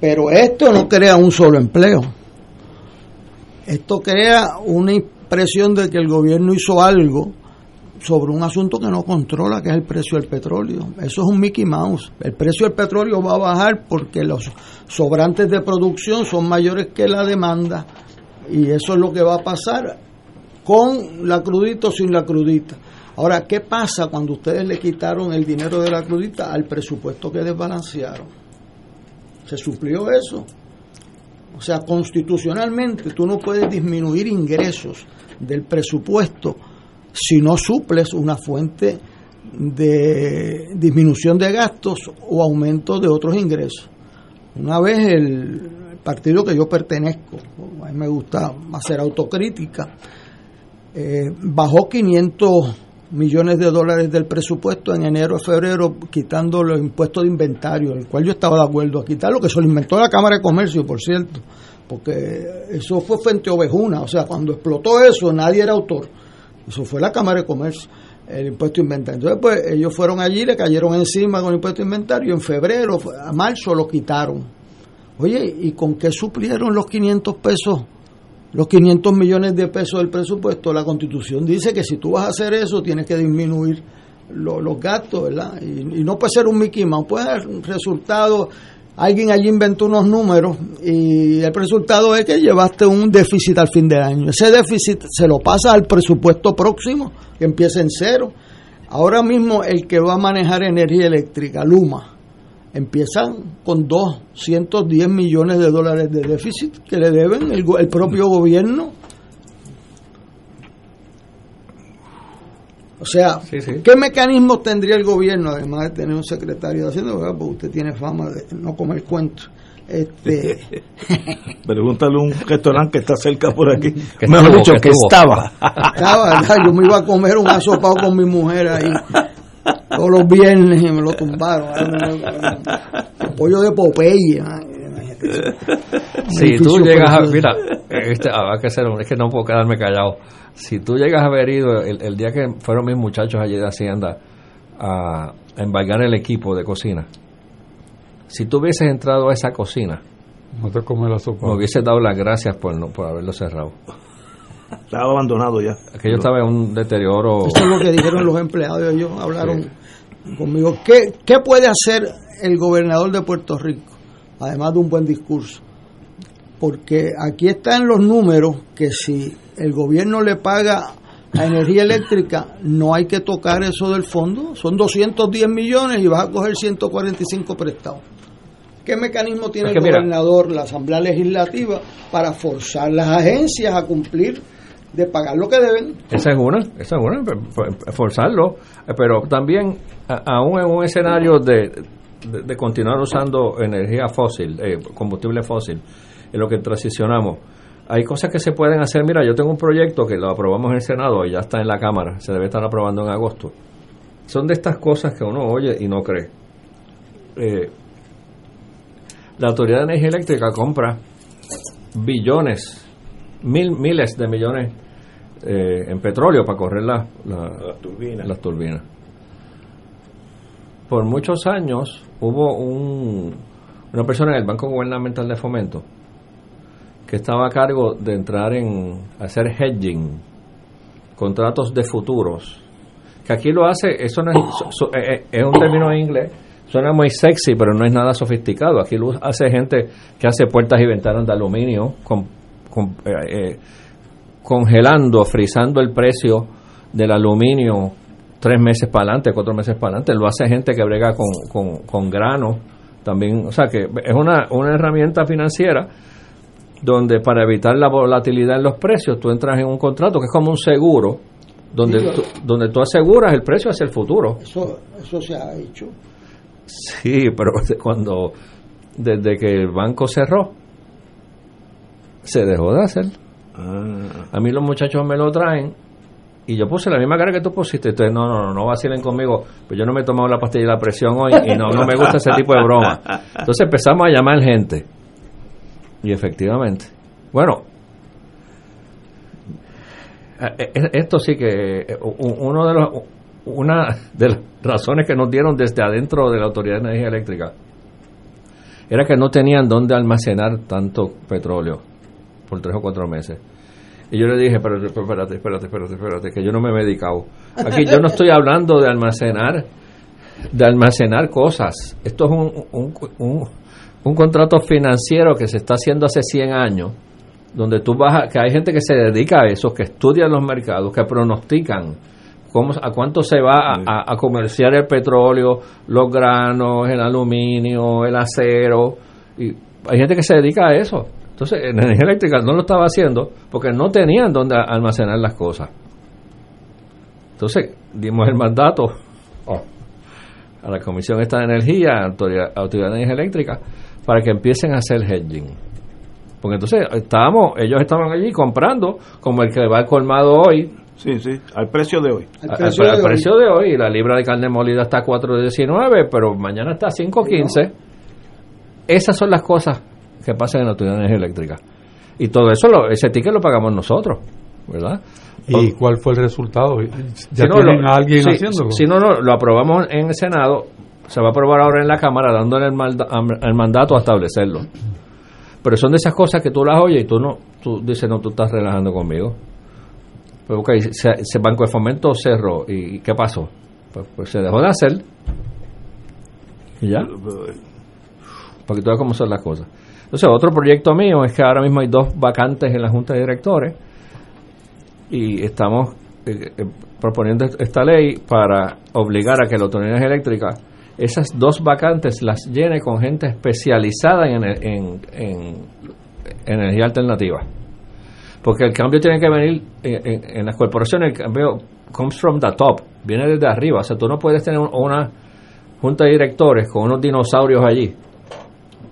Pero esto no crea un solo empleo. Esto crea una impresión de que el gobierno hizo algo sobre un asunto que no controla, que es el precio del petróleo. Eso es un Mickey Mouse. El precio del petróleo va a bajar porque los sobrantes de producción son mayores que la demanda y eso es lo que va a pasar con la crudita o sin la crudita. Ahora, ¿qué pasa cuando ustedes le quitaron el dinero de la crudita al presupuesto que desbalancearon? ¿Se suplió eso? O sea, constitucionalmente tú no puedes disminuir ingresos del presupuesto si no suples una fuente de disminución de gastos o aumento de otros ingresos. Una vez el partido que yo pertenezco, a mí me gusta hacer autocrítica, eh, bajó 500 millones de dólares del presupuesto en enero febrero quitando los impuestos de inventario, el cual yo estaba de acuerdo a quitarlo, que se lo inventó la Cámara de Comercio, por cierto, porque eso fue frente a Ovejuna, o sea, cuando explotó eso nadie era autor, eso fue la Cámara de Comercio el impuesto de inventario. Entonces, pues ellos fueron allí, le cayeron encima con el impuesto de inventario, en febrero, a marzo lo quitaron. Oye, ¿y con qué suplieron los 500 pesos, los 500 millones de pesos del presupuesto? La Constitución dice que si tú vas a hacer eso, tienes que disminuir lo, los gastos, ¿verdad? Y, no puede ser un Mickey Mouse, puede ser un resultado alguien allí inventó unos números y el resultado es que llevaste un déficit al fin de año. Ese déficit se lo pasa al presupuesto próximo, que empieza en cero. Ahora mismo el que va a manejar energía eléctrica, Luma, empieza con 210 millones de dólares de déficit que le deben el, el propio gobierno O sea, ¿qué mecanismos tendría el gobierno, además de tener un secretario de Hacienda? Porque usted tiene fama de no comer cuentos. Este... Pregúntale a un restaurante que está cerca por aquí. Mejor dicho, que, estaba. Estaba, yo me iba a comer un asopado con mi mujer ahí todos los viernes y me lo tumbaron. pollo de Popeye. Si tú llegas a. Mira, este, ah, que ser, es que no puedo quedarme callado si tú llegas a haber ido el, día que fueron mis muchachos allí de Hacienda a, embargar el equipo de cocina, si tú hubieses entrado a esa cocina, no te comes la sopa. me hubieses dado las gracias por, no, por haberlo cerrado. Estaba abandonado ya. Aquello estaba en un deterioro. Eso es lo que dijeron los empleados. Ellos hablaron conmigo. ¿Qué, ¿Qué puede hacer el gobernador de Puerto Rico? Además de un buen discurso. Porque aquí están los números que si el gobierno le paga a energía eléctrica, no hay que tocar eso del fondo, son 210 millones y vas a coger 145 prestados. ¿Qué mecanismo tiene el gobernador, la Asamblea Legislativa, para forzar las agencias a cumplir de pagar lo que deben? Esa es una, esa es una, forzarlo, pero también, aún en un escenario de, de, continuar usando energía fósil, eh, combustible fósil, en lo que transicionamos, hay cosas que se pueden hacer. Mira, yo tengo un proyecto que lo aprobamos en el Senado y ya está en la Cámara, se debe estar aprobando en agosto. Son de estas cosas que uno oye y no cree. Eh, la Autoridad de Energía Eléctrica compra billones, mil, miles de millones eh, en petróleo para correr la, las turbinas. Por muchos años hubo un, una persona en el Banco Gubernamental de Fomento que estaba a cargo de entrar en hacer hedging, contratos de futuros, que aquí lo hace, eso no es, eh, eh, es un término en inglés, suena muy sexy, pero no es nada sofisticado. Aquí lo hace gente que hace puertas y ventanas de aluminio, con, eh, congelando, frizando el precio del aluminio tres meses para adelante, cuatro meses para adelante. Lo hace gente que brega con, con, con grano también. O sea que es una, una herramienta financiera donde para evitar la volatilidad en los precios tú entras en un contrato que es como un seguro donde tú, donde tú aseguras el precio hacia el futuro. Eso eso se ha hecho. Sí, pero cuando desde que el banco cerró se dejó de hacer. Ah. A mí los muchachos me lo traen y yo puse la misma cara que tú pusiste. Entonces, no, no, no, no vacilen conmigo. Pues yo no me he tomado la pastilla de la presión hoy y no, no me gusta ese tipo de broma. Entonces empezamos a llamar gente y efectivamente. Bueno, eh, eh, esto sí que eh, uno de los una de las razones que nos dieron desde adentro de la Autoridad de Energía Eléctrica era que no tenían dónde almacenar tanto petróleo por tres o cuatro meses. Y yo le dije, pero espérate, espérate, espérate, espérate, que yo no me he medicado. Aquí yo no estoy hablando de almacenar, de almacenar cosas. Esto es un, un un contrato financiero que se está haciendo hace 100 años, donde tú vas a, que hay gente que se dedica a eso, que estudian los mercados, que pronostican cómo, a cuánto se va a, comerciar el petróleo, los granos, el aluminio, el acero, y hay gente que se dedica a eso. Entonces, en energía eléctrica no lo estaba haciendo porque no tenían dónde almacenar las cosas. Entonces, dimos el mandato oh, a la Comisión Esta de Energía, Autoridad, Autoridad de Energía Eléctrica, para que empiecen a hacer hedging. Porque entonces estábamos, ellos estaban allí comprando como el que va al colmado hoy. Sí, sí, al precio de hoy. Al precio, de, hoy. La libra de carne molida está a 4.19, pero mañana está a 5.15. Esas son las cosas que pasan en la autoridad de energía eléctrica. Y todo eso, lo, ese ticket lo pagamos nosotros, ¿verdad? ¿Y cuál fue el resultado? ¿Ya si tienen a alguien haciéndolo? Si no, no, lo aprobamos en el Senado, se va a aprobar ahora en la Cámara dándole el, mandato a establecerlo. Pero son de esas cosas que tú las oyes y tú no, tú dices, no, tú estás relajando conmigo. Pues ok, ese, banco de fomento cerró. ¿Y qué pasó? Pues, pues, se dejó de hacer. Y ya. porque tú ves cómo son las cosas. Entonces, otro proyecto mío es que ahora mismo hay dos vacantes en la Junta de Directores y estamos eh, eh, proponiendo esta ley para obligar a que la autoridad eléctrica esas dos vacantes las llene con gente especializada en, en, en energía alternativa. Porque el cambio tiene que venir en, en, las corporaciones, el cambio comes from the top, viene desde arriba. O sea, tú no puedes tener una junta de directores con unos dinosaurios allí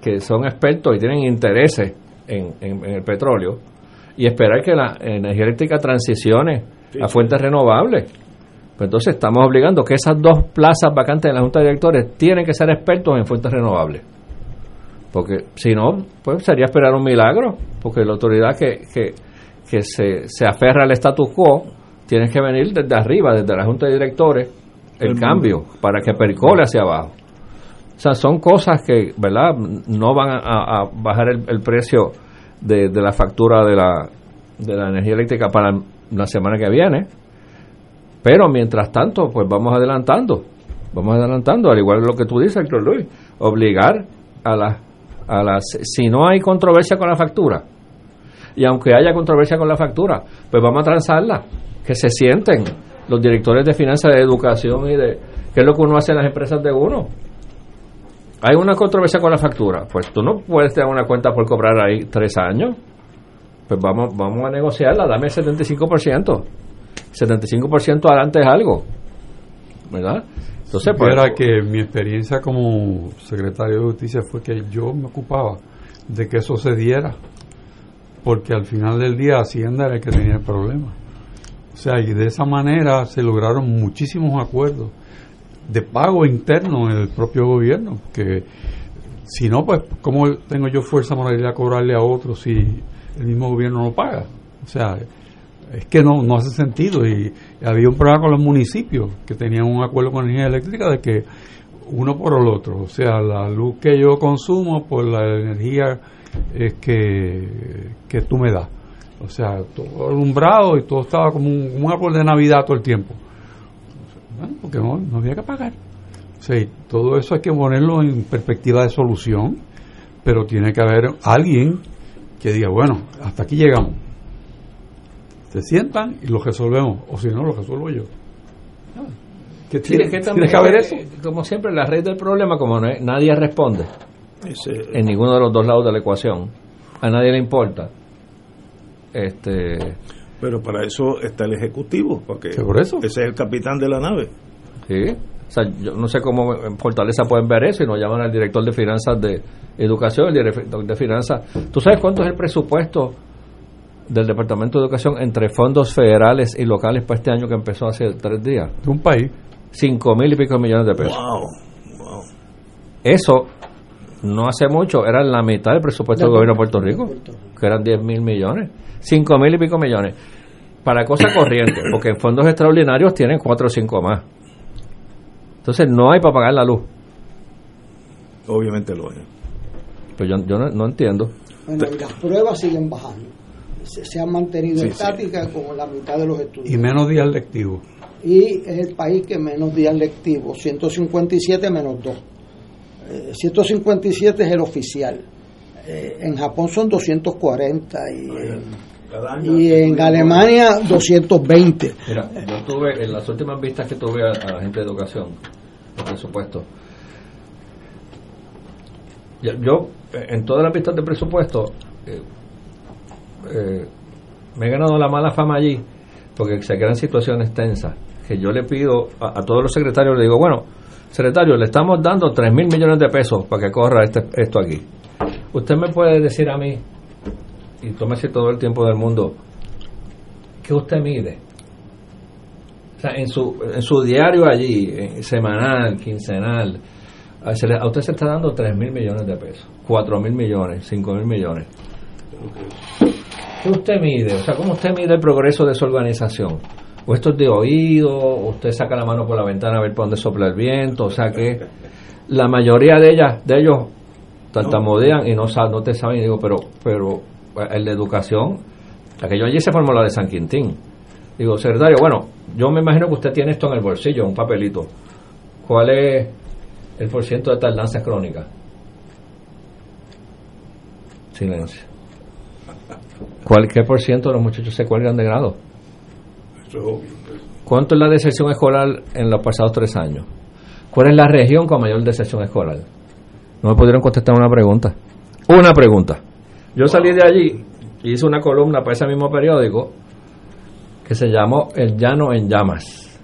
que son expertos y tienen intereses en, el petróleo y esperar que la energía eléctrica transicione a fuentes renovables. Pues entonces estamos obligando que esas dos plazas vacantes en la Junta de Directores tienen que ser expertos en fuentes renovables. Porque si no, pues sería esperar un milagro, porque la autoridad que, que, que se, se aferra al status quo tiene que venir desde arriba, desde la Junta de Directores, el, cambio, para que percole hacia abajo. Son cosas que, ¿verdad? No van a, bajar el, precio de, de, la factura de la, de la energía eléctrica para la semana que viene. Pero mientras tanto, pues vamos adelantando. Vamos adelantando, al igual que lo que tú dices, Héctor Luis. Obligar a las. A las si no hay controversia con la factura, y aunque haya controversia con la factura, pues vamos a transarla. Que se sienten los directores de finanzas, de educación y de. ¿Qué es lo que uno hace en las empresas de uno? Hay una controversia con la factura. Pues tú no puedes tener una cuenta por cobrar ahí tres años. Pues vamos, vamos a negociarla, dame el 75%. 75% adelante es algo. ¿Verdad? Entonces, pues, era que mi experiencia como secretario de justicia fue que yo me ocupaba de que eso se diera. Porque al final del día Hacienda era el que tenía el problema. O sea, y de esa manera se lograron muchísimos acuerdos de pago interno en el propio gobierno, que si no, pues, ¿cómo tengo yo fuerza moral a cobrarle a otros si el mismo gobierno no paga? O sea, es que no, no hace sentido. Y, había un problema con los municipios que tenían un acuerdo con energía eléctrica de que uno por el otro, o sea, la luz que yo consumo por la energía es que, que tú me das. O sea, todo alumbrado y todo estaba como un, un árbol de Navidad todo el tiempo porque no, no había que pagar. O todo eso hay que ponerlo en perspectiva de solución, pero tiene que haber alguien que diga, bueno, hasta aquí llegamos. Se sientan y lo resolvemos, o si no, lo resuelvo yo. ¿Qué tiene, que, haber eso? Como siempre, la red del problema, como nadie responde en ninguno de los dos lados de la ecuación, a nadie le importa. Este, pero para eso está el ejecutivo, porque por eso? ese es el capitán de la nave. Sí, o sea, yo no sé cómo en Fortaleza pueden ver eso y nos llaman al director de finanzas de educación, el director de finanzas. ¿Tú sabes cuánto es el presupuesto del Departamento de Educación entre fondos federales y locales para este año que empezó hace tres días? De un país. Cinco mil y pico millones de pesos. Wow, wow. Eso no hace mucho, era la mitad del presupuesto del gobierno de Puerto Rico, que eran 10 mil millones. Cinco mil y pico millones. Para cosas corrientes, porque en fondos extraordinarios tienen cuatro o cinco más. Entonces no hay para pagar la luz. Obviamente lo hay. Pues yo, yo no, entiendo. Bueno, y las pruebas siguen bajando. Se, han mantenido estáticas como la mitad de los estudios. Y menos días lectivos. Y es el país que menos días lectivos, 157 menos 2. 157 eh, es el oficial. Eh, en Japón son 240 y, y en Alemania 220. Mira, yo tuve, en las últimas vistas que tuve a, la gente de educación, por presupuesto, yo, en todas las vistas de presupuesto, eh, eh, me he ganado la mala fama allí, porque se crean situaciones tensas, que yo le pido a, todos los secretarios, le digo, bueno, secretario, le estamos dando 3 mil millones de pesos para que corra este, esto aquí. Usted me puede decir a mí, y tómese todo el tiempo del mundo, ¿qué usted mide? O sea, en su, en su diario allí, semanal, quincenal, a usted se está dando 3 mil millones de pesos, 4 mil millones, 5 mil millones. ¿Qué usted mide? O sea, ¿cómo usted mide el progreso de su organización? ¿O esto es de oído? ¿O usted saca la mano por la ventana a ver por dónde sopla el viento? O sea que la mayoría de ellas, de ellos tartamudean y no, no te saben. Y digo, pero, pero el de educación, aquello allí se formó la de San Quintín. Digo, secretario, bueno, yo me imagino que usted tiene esto en el bolsillo, un papelito. ¿Cuál es el porciento de tardanza crónica? Silencio. ¿Cuál, ¿Qué por ciento de los muchachos se cuelgan de grado? Eso es obvio. ¿Cuánto es la deserción escolar en los pasados tres años? ¿Cuál es la región con mayor deserción escolar? No me pudieron contestar una pregunta. Una pregunta. Yo salí de allí y hice una columna para ese mismo periódico que se llamó El Llano en Llamas,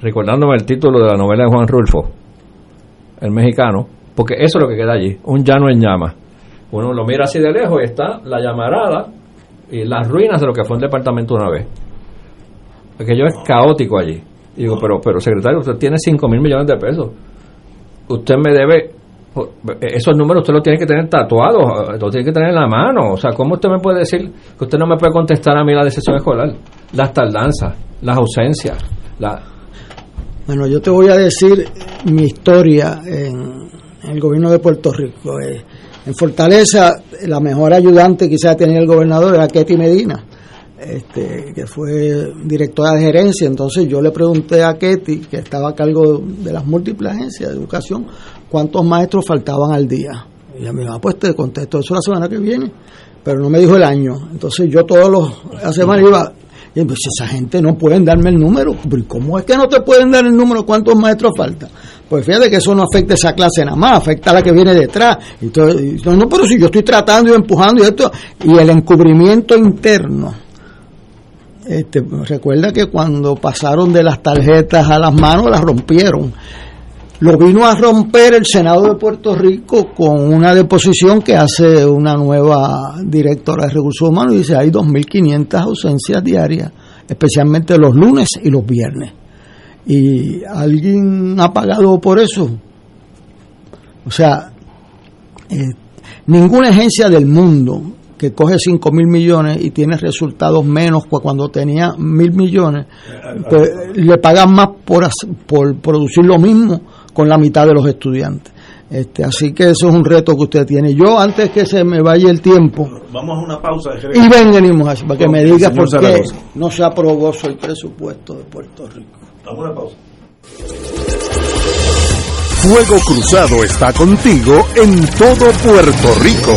recordándome el título de la novela de Juan Rulfo, el mexicano, porque eso es lo que queda allí, un llano en llamas. Uno lo mira así de lejos y está la llamarada y las ruinas de lo que fue un departamento una vez. Aquello es caótico allí. Digo, pero, pero secretario, usted tiene 5 mil millones de pesos. Usted me debe, esos números usted los tiene que tener tatuados, los tiene que tener en la mano. O sea, ¿cómo usted me puede decir que usted no me puede contestar a mí la decisión escolar? Las tardanzas, las ausencias, la... Bueno, yo te voy a decir mi historia en, en el gobierno de Puerto Rico. Eh, en Fortaleza, la mejor ayudante quizás tenía el gobernador era Ketty Medina, este, que fue directora de gerencia. Entonces yo le pregunté a Ketty, que estaba a cargo de las múltiples agencias de educación, cuántos maestros faltaban al día. Y ella me dijo, ah, pues te contesto eso la semana que viene, pero no me dijo el año. Entonces yo todos los la semana iba, y pues esa gente no pueden darme el número. ¿Cómo es que no te pueden dar el número? ¿Cuántos maestros faltan? Pues fíjate que eso no afecta a esa clase nada más, afecta a la que viene detrás. Y, no, no, pero si yo estoy tratando y empujando y esto, y el encubrimiento interno. Este, recuerda que cuando pasaron de las tarjetas a las manos, las rompieron. Lo vino a romper el Senado de Puerto Rico con una deposición que hace una nueva directora de recursos humanos y dice hay 2.500 ausencias diarias, especialmente los lunes y los viernes. ¿Y alguien ha pagado por eso? O sea, eh, ninguna agencia del mundo que coge 5 mil millones y tiene resultados menos que cuando tenía mil millones, pues le pagan más por, por producir lo mismo con la mitad de los estudiantes. Este, así que eso es un reto que usted tiene. Yo, antes que se me vaya el tiempo. Vamos a una pausa. De y ven, venimos así, para que me diga por qué no se aprobó el presupuesto de Puerto Rico. Vamos a una pausa. Fuego Cruzado está contigo en todo Puerto Rico.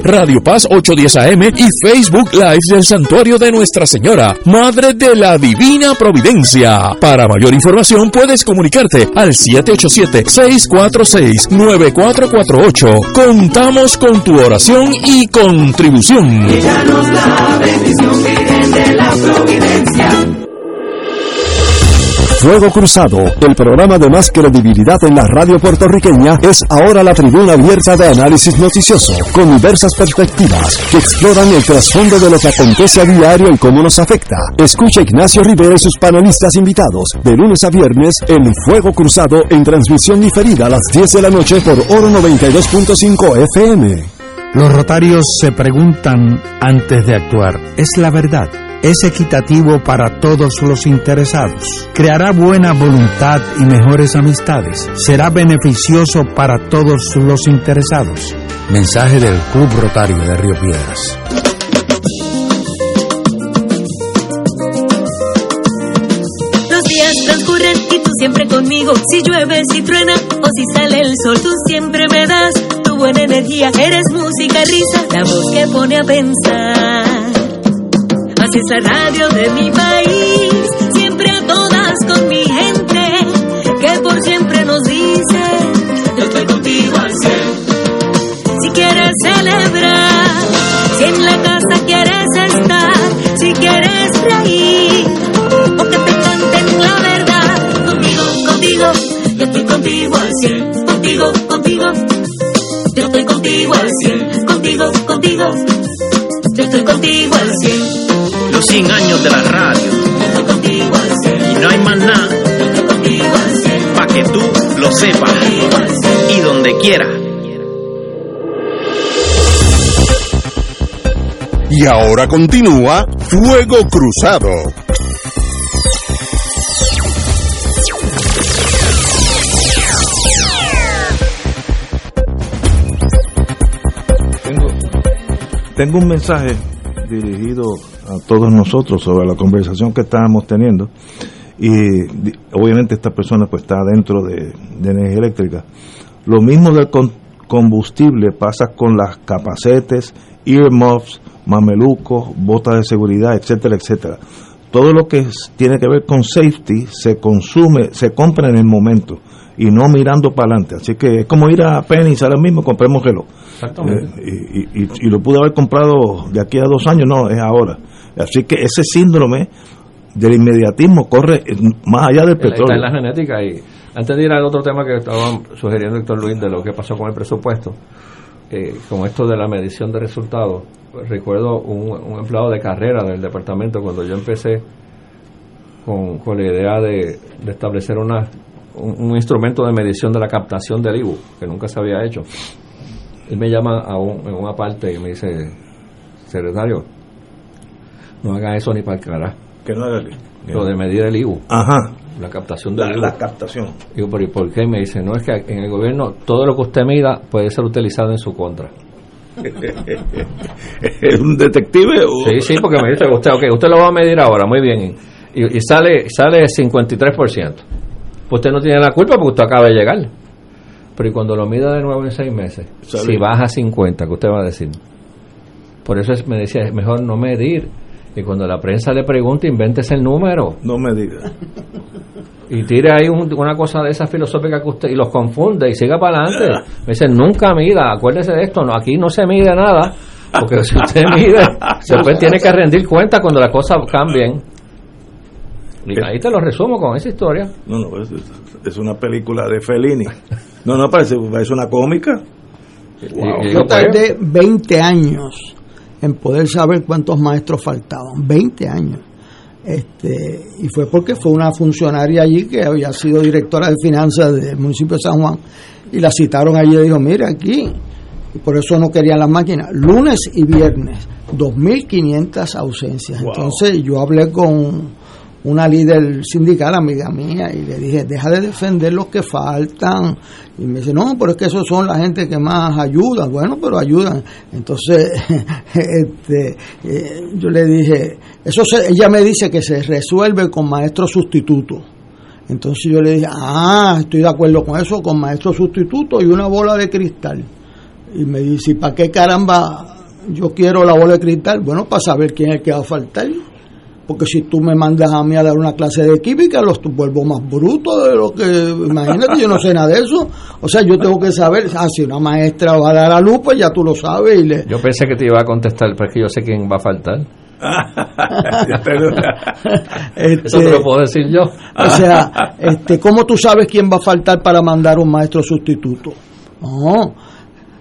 Radio Paz 810 AM y Facebook Live del Santuario de Nuestra Señora, Madre de la Divina Providencia. Para mayor información puedes comunicarte al 787-646-9448. Contamos con tu oración y contribución. Fuego Cruzado, el programa de más credibilidad en la radio puertorriqueña, es ahora la tribuna abierta de análisis noticioso, con diversas perspectivas que exploran el trasfondo de lo que acontece a diario y cómo nos afecta. Escucha Ignacio Rivera y sus panelistas invitados de lunes a viernes en Fuego Cruzado en transmisión diferida a las 10 de la noche por Oro 92.5 FM. Los rotarios se preguntan antes de actuar, ¿es la verdad? Es equitativo para todos los interesados, creará buena voluntad y mejores amistades, será beneficioso para todos los interesados. Mensaje del Club Rotario de Río Piedras. Los días transcurren y tú siempre conmigo, si llueve, si truena o si sale el sol, tú siempre me das tu buena energía, eres música, risa, la voz que pone a pensar. Así es la radio de mi país, siempre a todas con mi gente, que por siempre nos dice, yo estoy contigo al cien. Si quieres celebrar, si en la casa quieres estar, si quieres reír, o que te canten la verdad, contigo, contigo, yo estoy contigo al cien, contigo, contigo, yo estoy contigo al cien, contigo, contigo, yo estoy contigo al cien. Los 100 años de la radio. Y no hay más nada. Para que tú lo sepas. Y donde quiera. Y ahora continúa Fuego Cruzado. Tengo, tengo un mensaje dirigido a todos nosotros sobre la conversación que estábamos teniendo y obviamente esta persona pues está dentro de, de energía eléctrica. Lo mismo del con- combustible pasa con las capacetes, earmuffs, mamelucos, botas de seguridad, etcétera, etcétera. Todo lo que tiene que ver con safety se consume, se compra en el momento y no mirando para adelante. Así que es como ir a Penny's ahora mismo, compremos reloj. Exactamente. Eh, y, y- y lo pude haber comprado de aquí a dos años, no, es ahora. Así que ese síndrome del inmediatismo corre más allá del Está en petróleo. la genética y antes de ir al otro tema que estaba sugiriendo Héctor Luis de lo que pasó con el presupuesto, eh, con esto de la medición de resultados, pues recuerdo un, un empleado de carrera del departamento cuando yo empecé con, con la idea de, de establecer una, un, un instrumento de medición de la captación del IBU, que nunca se había hecho. Él me llama a un- en una parte y me dice, secretario, no haga eso ni para el carajo. Que no haga Lo de medir el IBU. Ajá. La captación del La, IBU. la captación. Digo, pero ¿y por qué? Me dice, no, es que en el gobierno todo lo que usted mida puede ser utilizado en su contra. ¿Es un detective? o- Sí, sí, porque me dice, usted, ok, usted lo va a medir ahora, muy bien, y, y sale sale 53%. Pues usted no tiene la culpa porque usted acaba de llegar. Pero ¿y cuando lo mida de nuevo en seis meses? Sale. Si baja a 50, ¿qué usted va a decir? Por eso es- me decía, es mejor no medir. Y cuando la prensa le pregunta, invéntese el número. No me diga. y tire ahí un- una cosa de esa filosófica que usted y los confunde y siga para adelante. Me dicen, nunca mida, acuérdese de esto, no aquí no se mide nada, porque si usted mide, después tiene que rendir cuenta cuando las cosas cambien. Y ahí te lo resumo con esa historia. No, no, es, es una película de Fellini. No, no, parece, es una cómica. Wow. Yo tardé 20 años en poder saber cuántos maestros faltaban. 20 años. Este, y fue porque fue una funcionaria allí que había sido directora de finanzas del municipio de San Juan y la citaron allí y dijo, mira aquí, y por eso no querían las máquinas, lunes y viernes, 2.500 ausencias. Entonces yo hablé con una líder sindical, amiga mía, y le dije, deja de defender los que faltan. Y me dice, no, pero es que esos son la gente que más ayudan. Bueno, pero ayudan. Entonces, este, eh, yo le dije, eso se- ella me dice que se resuelve con maestro sustituto. Entonces yo le dije, ah, estoy de acuerdo con eso, con maestro sustituto y una bola de cristal. Y me dice, ¿y para qué caramba yo quiero la bola de cristal? Bueno, para saber quién es el que va a faltar. Porque si tú me mandas a mí a dar una clase de química, los vuelvo más bruto de lo que. Imagínate, yo no sé nada de eso. O sea, yo tengo que saber. Ah, si una maestra va a dar a luz, pues ya tú lo sabes. Y le, Yo pensé que te iba a contestar, pero es que yo sé quién va a faltar. Este, Eso te lo puedo decir yo. O sea, este, ¿cómo tú sabes quién va a faltar para mandar un maestro sustituto? No.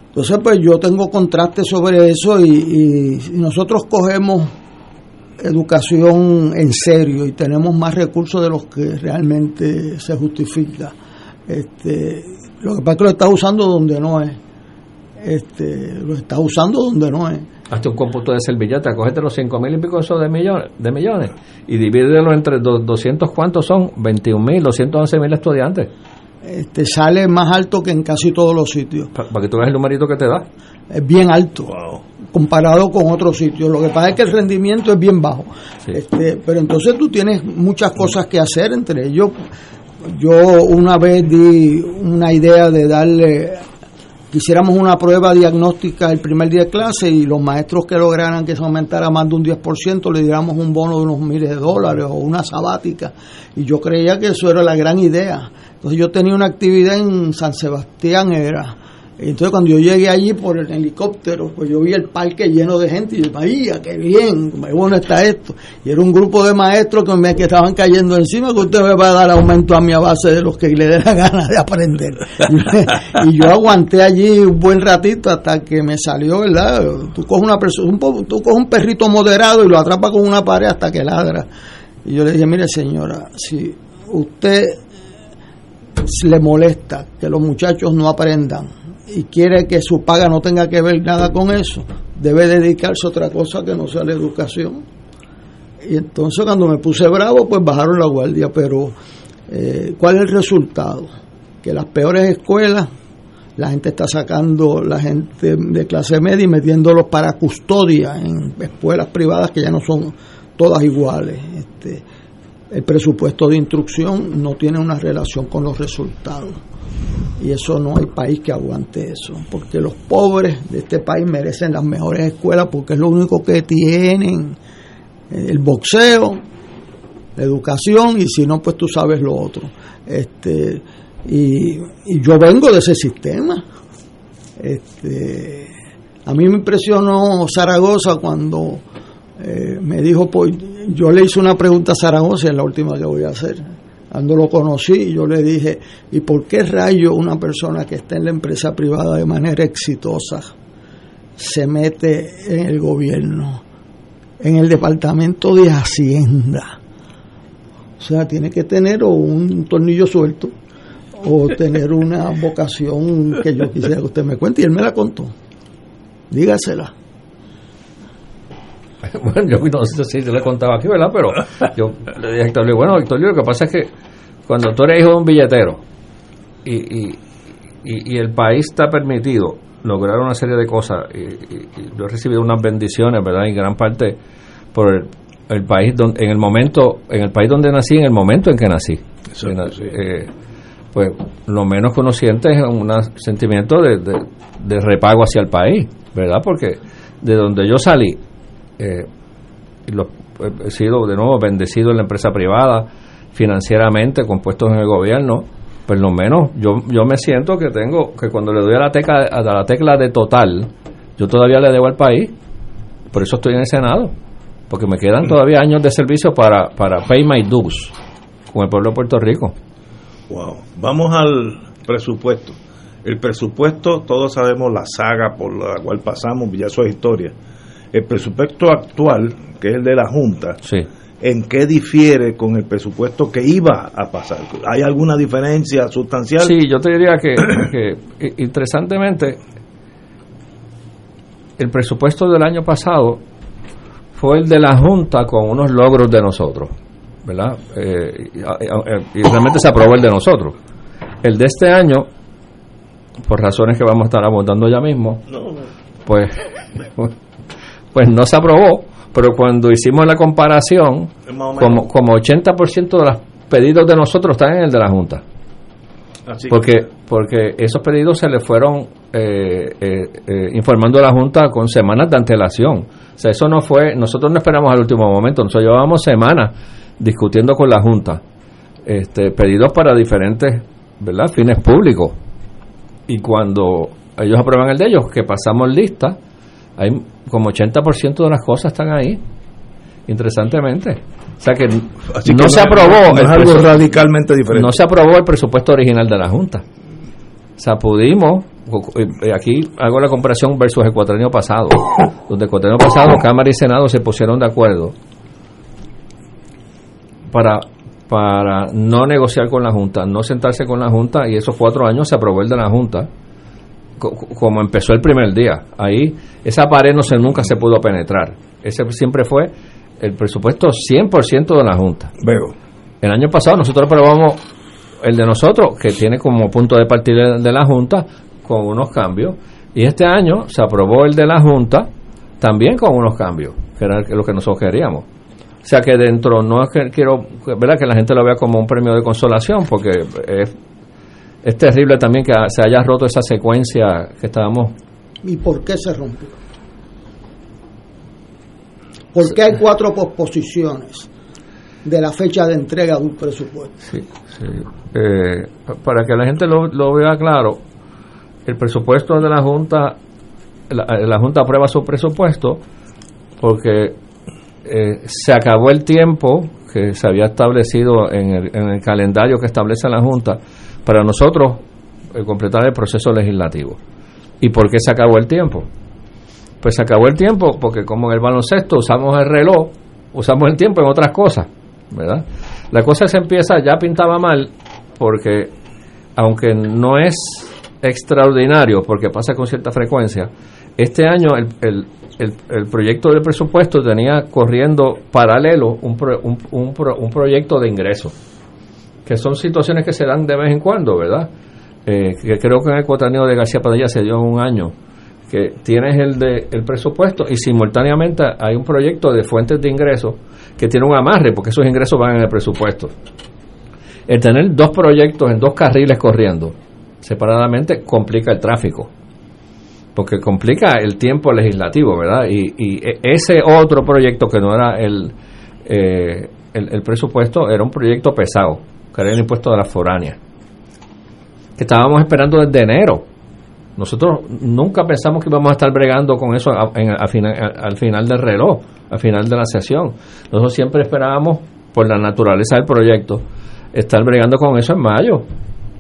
Entonces, pues yo tengo contraste sobre eso y, y si nosotros cogemos educación en serio y tenemos más recursos de los que realmente se justifica. Este, lo que pasa es que lo está usando donde no es. Este, lo está usando donde no es. Hazte un cómputo de servilleta, cógete los 5 mil y pico esos de millones, de millones y divídelo entre do- 200, ¿cuántos son? 21 mil, 211 mil estudiantes. Este, sale más alto que en casi todos los sitios. Para que tú veas el numerito que te da. es bien alto comparado con otros sitios. Lo que pasa es que el rendimiento es bien bajo. Este, pero entonces tú tienes muchas cosas que hacer, entre ellos yo una vez di una idea de darle quisiéramos una prueba diagnóstica el primer día de clase y los maestros que lograran que se aumentara más de un 10% le diéramos un bono de unos miles de dólares o una sabática y yo creía que eso era la gran idea entonces yo tenía una actividad en San Sebastián era entonces cuando yo llegué allí por el helicóptero, pues yo vi el parque lleno de gente y yo, ¡María, qué bien! ¡Qué bueno está esto! Y era un grupo de maestros que me que estaban cayendo encima, que usted me va a dar aumento a mi base de los que le dé la gana de aprender. y yo aguanté allí un buen ratito hasta que me salió, ¿verdad? Tú coges una persona, un, coges un perrito moderado y lo atrapas con una pared hasta que ladra. Y yo le dije, mire señora, si usted le molesta que los muchachos no aprendan y quiere que su paga no tenga que ver nada con eso, debe dedicarse a otra cosa que no sea la educación. Y entonces cuando me puse bravo, pues bajaron la guardia, pero eh, ¿cuál es el resultado? Que las peores escuelas, la gente está sacando la gente de clase media y metiéndolos para custodia en escuelas privadas que ya no son todas iguales. Este, el presupuesto de instrucción no tiene una relación con los resultados. Y eso no hay país que aguante eso, porque los pobres de este país merecen las mejores escuelas porque es lo único que tienen. El boxeo, la educación y si no, pues tú sabes lo otro. Este, y, y yo vengo de ese sistema. Este, a mí me impresionó Zaragoza cuando eh, me dijo, pues yo le hice una pregunta a Zaragoza en la última que voy a hacer. Cuando lo conocí, yo le dije, ¿y por qué rayo una persona que está en la empresa privada de manera exitosa se mete en el gobierno, en el departamento de Hacienda? O sea, tiene que tener un tornillo suelto o tener una vocación que yo quisiera que usted me cuente. Y él me la contó. Dígasela. Bueno, yo no sé si yo le contaba aquí, ¿verdad? Pero yo le dije a Héctor Luis, bueno, Héctor Luis, lo que pasa es que cuando tú eres hijo de un billetero y, y, y, el país está permitido lograr una serie de cosas, y, yo he recibido unas bendiciones, ¿verdad? En gran parte por el, país, donde, en el momento, en el país donde nací, en el momento en que nací. Eh, pues lo menos que uno siente es un sentimiento de, de, de repago hacia el país, ¿verdad? Porque de donde yo salí, eh, he sido de nuevo bendecido en la empresa privada, financieramente, con puestos en el gobierno, pues lo menos yo, yo me siento que tengo, que cuando le doy a la, tecla, a la tecla de total, yo todavía le debo al país, por eso estoy en el Senado, porque me quedan todavía años de servicio para, para pay my dues con el pueblo de Puerto Rico. Wow. Vamos al presupuesto. El presupuesto, todos sabemos la saga por la cual pasamos, ya eso es historia el presupuesto actual, que es el de la Junta, ¿en qué difiere con el presupuesto que iba a pasar? ¿Hay alguna diferencia sustancial? Sí, yo te diría que, que interesantemente, el presupuesto del año pasado fue el de la Junta con unos logros de nosotros, ¿verdad? Eh, y, realmente se aprobó el de nosotros. El de este año, por razones que vamos a estar abordando ya mismo, pues pues no se aprobó, pero cuando hicimos la comparación, como, como 80% de los pedidos de nosotros están en el de la Junta. porque porque esos pedidos se le fueron eh, eh, eh, informando a la Junta con semanas de antelación. O sea, eso no fue, nosotros no esperamos al último momento, nosotros llevábamos semanas discutiendo con la Junta este, pedidos para diferentes ¿verdad? fines públicos. Y cuando ellos aprueban el de ellos, que pasamos lista, hay como 80% de las cosas están ahí, interesantemente. O sea que no, se aprobó. el algo radicalmente diferente. No se aprobó el presupuesto original de la Junta. O sea, pudimos, eh, aquí hago la comparación versus el cuatrenio pasado, donde el cuatrenio pasado Cámara y Senado se pusieron de acuerdo para, para no negociar con la Junta, no sentarse con la Junta, y esos cuatro años se aprobó el de la Junta como empezó el primer día. Ahí esa pared no se nunca se pudo penetrar. Ese siempre fue el presupuesto 100% de la Junta. Veo. El año pasado nosotros aprobamos el de nosotros, que tiene como punto de partida de la Junta, con unos cambios. Y este año se aprobó el de la Junta también con unos cambios, que era lo que nosotros queríamos. O sea que dentro, no es que quiero, ¿verdad? Que la gente lo vea como un premio de consolación, porque es es terrible también que se haya roto esa secuencia que estábamos. ¿Y por qué se rompió? ¿Por qué hay cuatro posposiciones de la fecha de entrega de un presupuesto? Sí, sí. Eh, para que la gente lo, lo, vea claro, el presupuesto de la Junta, la, Junta aprueba su presupuesto porque eh, se acabó el tiempo que se había establecido en el, en el calendario que establece la Junta para nosotros eh, completar el proceso legislativo. ¿Y por qué se acabó el tiempo? Pues se acabó el tiempo porque como en el baloncesto usamos el reloj, usamos el tiempo en otras cosas, ¿verdad? La cosa se empieza, ya pintaba mal porque aunque no es extraordinario porque pasa con cierta frecuencia, este año el, el, el, proyecto del presupuesto tenía corriendo paralelo un, un, un, un, proyecto de ingreso, que son situaciones que se dan de vez en cuando, ¿verdad? Eh, que creo que en el cuatraneo de García Padilla se dio un año, que tienes el, de, el presupuesto y simultáneamente hay un proyecto de fuentes de ingreso que tiene un amarre, porque esos ingresos van en el presupuesto. El tener dos proyectos en dos carriles corriendo separadamente complica el tráfico porque complica el tiempo legislativo, ¿verdad? Y, e, ese otro proyecto que no era el, eh, el, presupuesto, era un proyecto pesado, que era el impuesto de la foránea, que estábamos esperando desde enero. Nosotros nunca pensamos que íbamos a estar bregando con eso al, final, al final del reloj, al final de la sesión. Nosotros siempre esperábamos, por la naturaleza del proyecto, estar bregando con eso en mayo,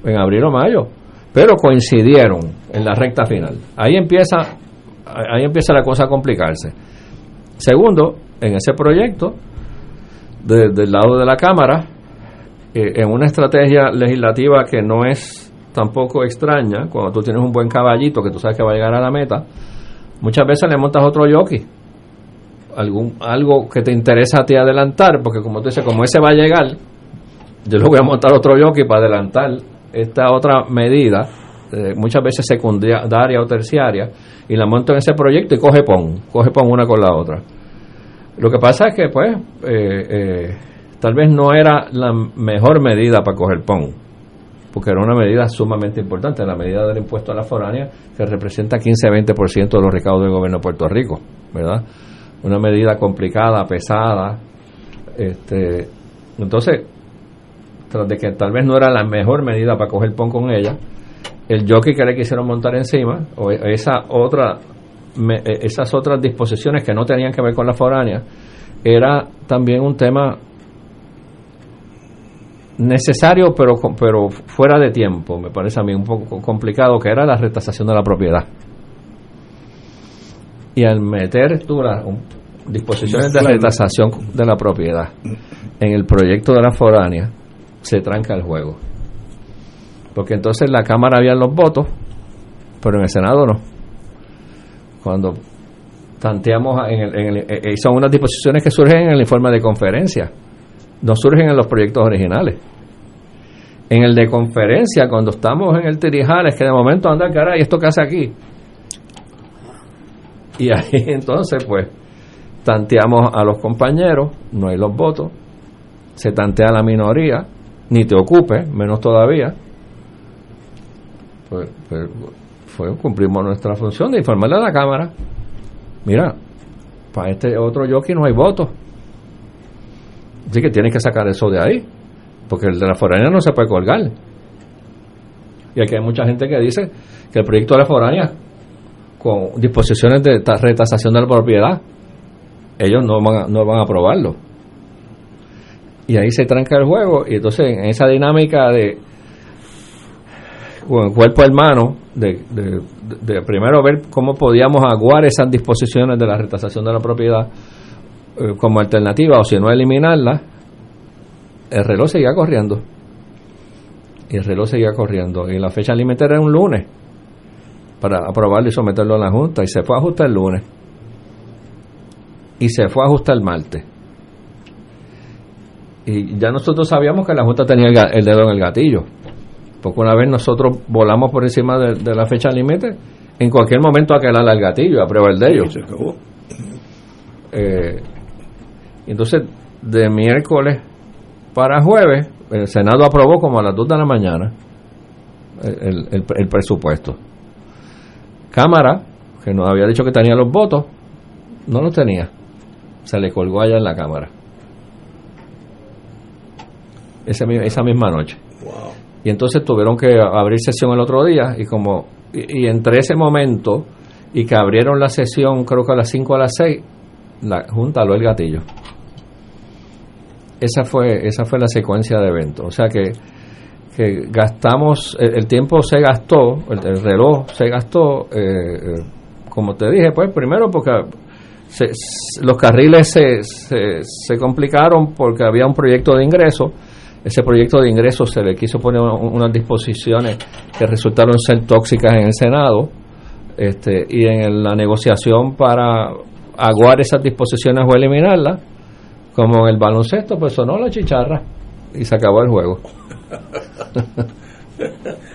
en abril o mayo pero coincidieron en la recta final. Ahí empieza, ahí empieza la cosa a complicarse. Segundo, en ese proyecto, del lado de la Cámara, eh, en una estrategia legislativa que no es tampoco extraña, cuando tú tienes un buen caballito que tú sabes que va a llegar a la meta, muchas veces le montas otro jockey. Algún, algo que te interesa a ti adelantar, porque como tú dices, como ese va a llegar, yo le voy a montar otro jockey para adelantar esta otra medida, eh, muchas veces secundaria o terciaria, y la monto en ese proyecto y coge PON, coge PON una con la otra. Lo que pasa es que, pues, eh, eh, tal vez no era la mejor medida para coger PON, porque era una medida sumamente importante, la medida del impuesto a la foránea, que representa 15-20% de los recaudos del gobierno de Puerto Rico, ¿verdad? Una medida complicada, pesada. Este, entonces, tras de que tal vez no era la mejor medida para coger pon con ella, el jockey que le quisieron montar encima, o esa otra, e, esas otras disposiciones que no tenían que ver con la foránea, era también un tema necesario pero pero fuera de tiempo me parece a mí un poco complicado que era la retasación de la propiedad y al meter tú las disposiciones de retasación de la propiedad en el proyecto de la foránea se tranca el juego. Porque entonces en la Cámara había los votos, pero en el Senado no. Cuando tanteamos en el, en el, eh, eh, son unas disposiciones que surgen en el informe de conferencia, no surgen en los proyectos originales. En el de conferencia, cuando estamos en el Tirijales, que de momento anda cara, ¿y esto qué hace aquí? Y ahí entonces, pues, tanteamos a los compañeros, no hay los votos, se tantea la minoría, ni te ocupe, menos todavía, pues, pues cumplimos nuestra función de informarle a la Cámara. Mira, para este otro jockey no hay votos. Así que tienes que sacar eso de ahí, porque el de la foránea no se puede colgar. Y aquí hay mucha gente que dice que el proyecto de la foránea, con disposiciones de retasación de la propiedad, ellos no van no van a aprobarlo y ahí se tranca el juego y entonces en esa dinámica de cuerpo hermano de, de, primero ver cómo podíamos aguar esas disposiciones de la retasación de la propiedad como alternativa o si no eliminarla el reloj seguía corriendo. Y el reloj seguía corriendo. Y la fecha límite era un lunes para aprobarlo y someterlo a la Junta. Y se fue a ajustar el lunes. Y se fue a ajustar el martes. Y ya nosotros sabíamos que la Junta tenía el, dedo en el gatillo. Porque una vez nosotros volamos por encima de, la fecha límite, en cualquier momento aquelarle el gatillo, aprueba el de ellos. Eh, entonces, de miércoles para jueves, el Senado aprobó como a las 2 de la mañana el, el presupuesto. Cámara, que nos había dicho que tenía los votos, no los tenía. Se le colgó allá en la Cámara esa misma noche. Y entonces tuvieron que abrir sesión el otro día y como y, entre ese momento y que abrieron la sesión creo que a las 5 a las 6 la junta lo el gatillo. Esa fue esa fue la secuencia de eventos, o sea que que gastamos el, tiempo se gastó, el, reloj se gastó eh, eh, como te dije, pues primero porque los carriles se, se, se complicaron porque había un proyecto de ingreso. Ese proyecto de ingresos se le quiso poner unas disposiciones que resultaron ser tóxicas en el Senado este, y en la negociación para aguar esas disposiciones o eliminarlas, como en el baloncesto, pues sonó la chicharra y se acabó el juego.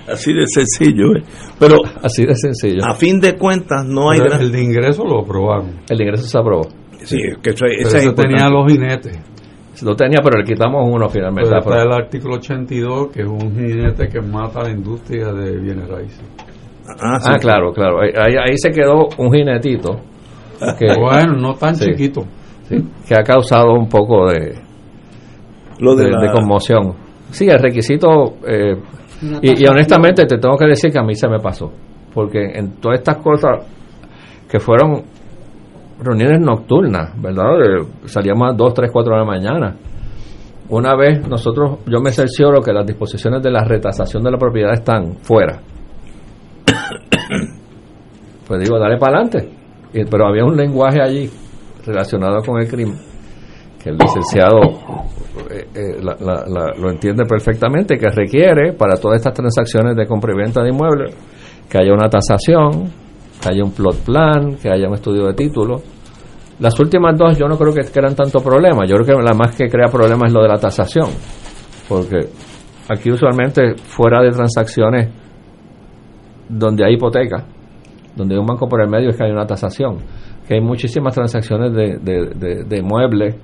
Así de sencillo, ¿eh? Pero así de sencillo. A fin de cuentas no hay el de ingreso lo aprobaron. El de ingreso se aprobó. Sí, que eso, eso tenía los jinetes. Lo tenía, pero le quitamos uno finalmente. Pero está el artículo 82, que es un jinete que mata a la industria de bienes raíces. Ah, ah claro, claro. Ahí, ahí, se quedó un jinetito. Que, bueno, no tan chiquito. Que ha causado un poco de, Lo de, de, conmoción. Sí, el requisito. Eh, y, y, honestamente te tengo que decir que a mí se me pasó. Porque en todas estas cosas que fueron reuniones nocturnas, ¿verdad? salíamos a 2, 3, 4 de la mañana. Una vez nosotros, yo me cercioro que las disposiciones de la retasación de la propiedad están fuera. pues digo, dale para adelante. Pero había un lenguaje allí relacionado con el crimen que el licenciado eh, eh, lo entiende perfectamente, que requiere para todas estas transacciones de compra y venta de inmuebles que haya una tasación, que haya un plot plan, que haya un estudio de título. Las últimas dos yo no creo que crean tanto problema. Yo creo que la más que crea problema es lo de la tasación. Porque aquí usualmente fuera de transacciones donde hay hipoteca, donde hay un banco por el medio es que hay una tasación. Que hay muchísimas transacciones de, de, de, muebles.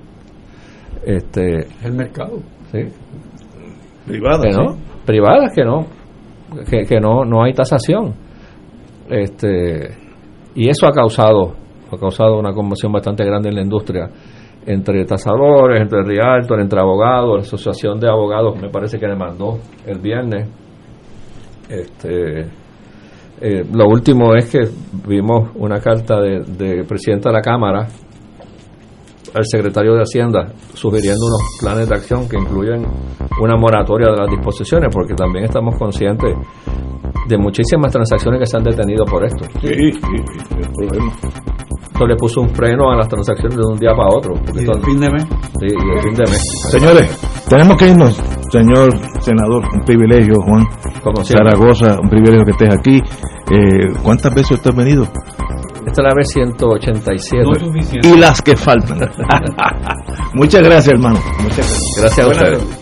Este, el mercado. Sí. Privadas. Que no, privadas que no. Que, que no, no hay tasación este, y eso ha causado, ha causado una conmoción bastante grande en la industria entre tasadores, entre Rialto, entre abogados, la asociación de abogados me parece que le mandó el viernes. Este, eh, lo último es que vimos una carta de, de presidenta de la Cámara al secretario de Hacienda sugiriendo unos planes de acción que incluyen una moratoria de las disposiciones, porque también estamos conscientes de muchísimas transacciones que se han detenido por esto. Sí, sí, sí, problema. Esto le puso un freno a las transacciones de un día para otro. ¿Y el fin de mes? Sí, y el fin de mes. Señores, tenemos que irnos. Señor senador, un privilegio, Juan. Como Zaragoza, un privilegio que estés aquí. Eh, ¿Cuántas veces usted ha venido? Esta es la vez 187. No y las que faltan. Muchas gracias, hermano. Muchas gracias. Gracias a ustedes.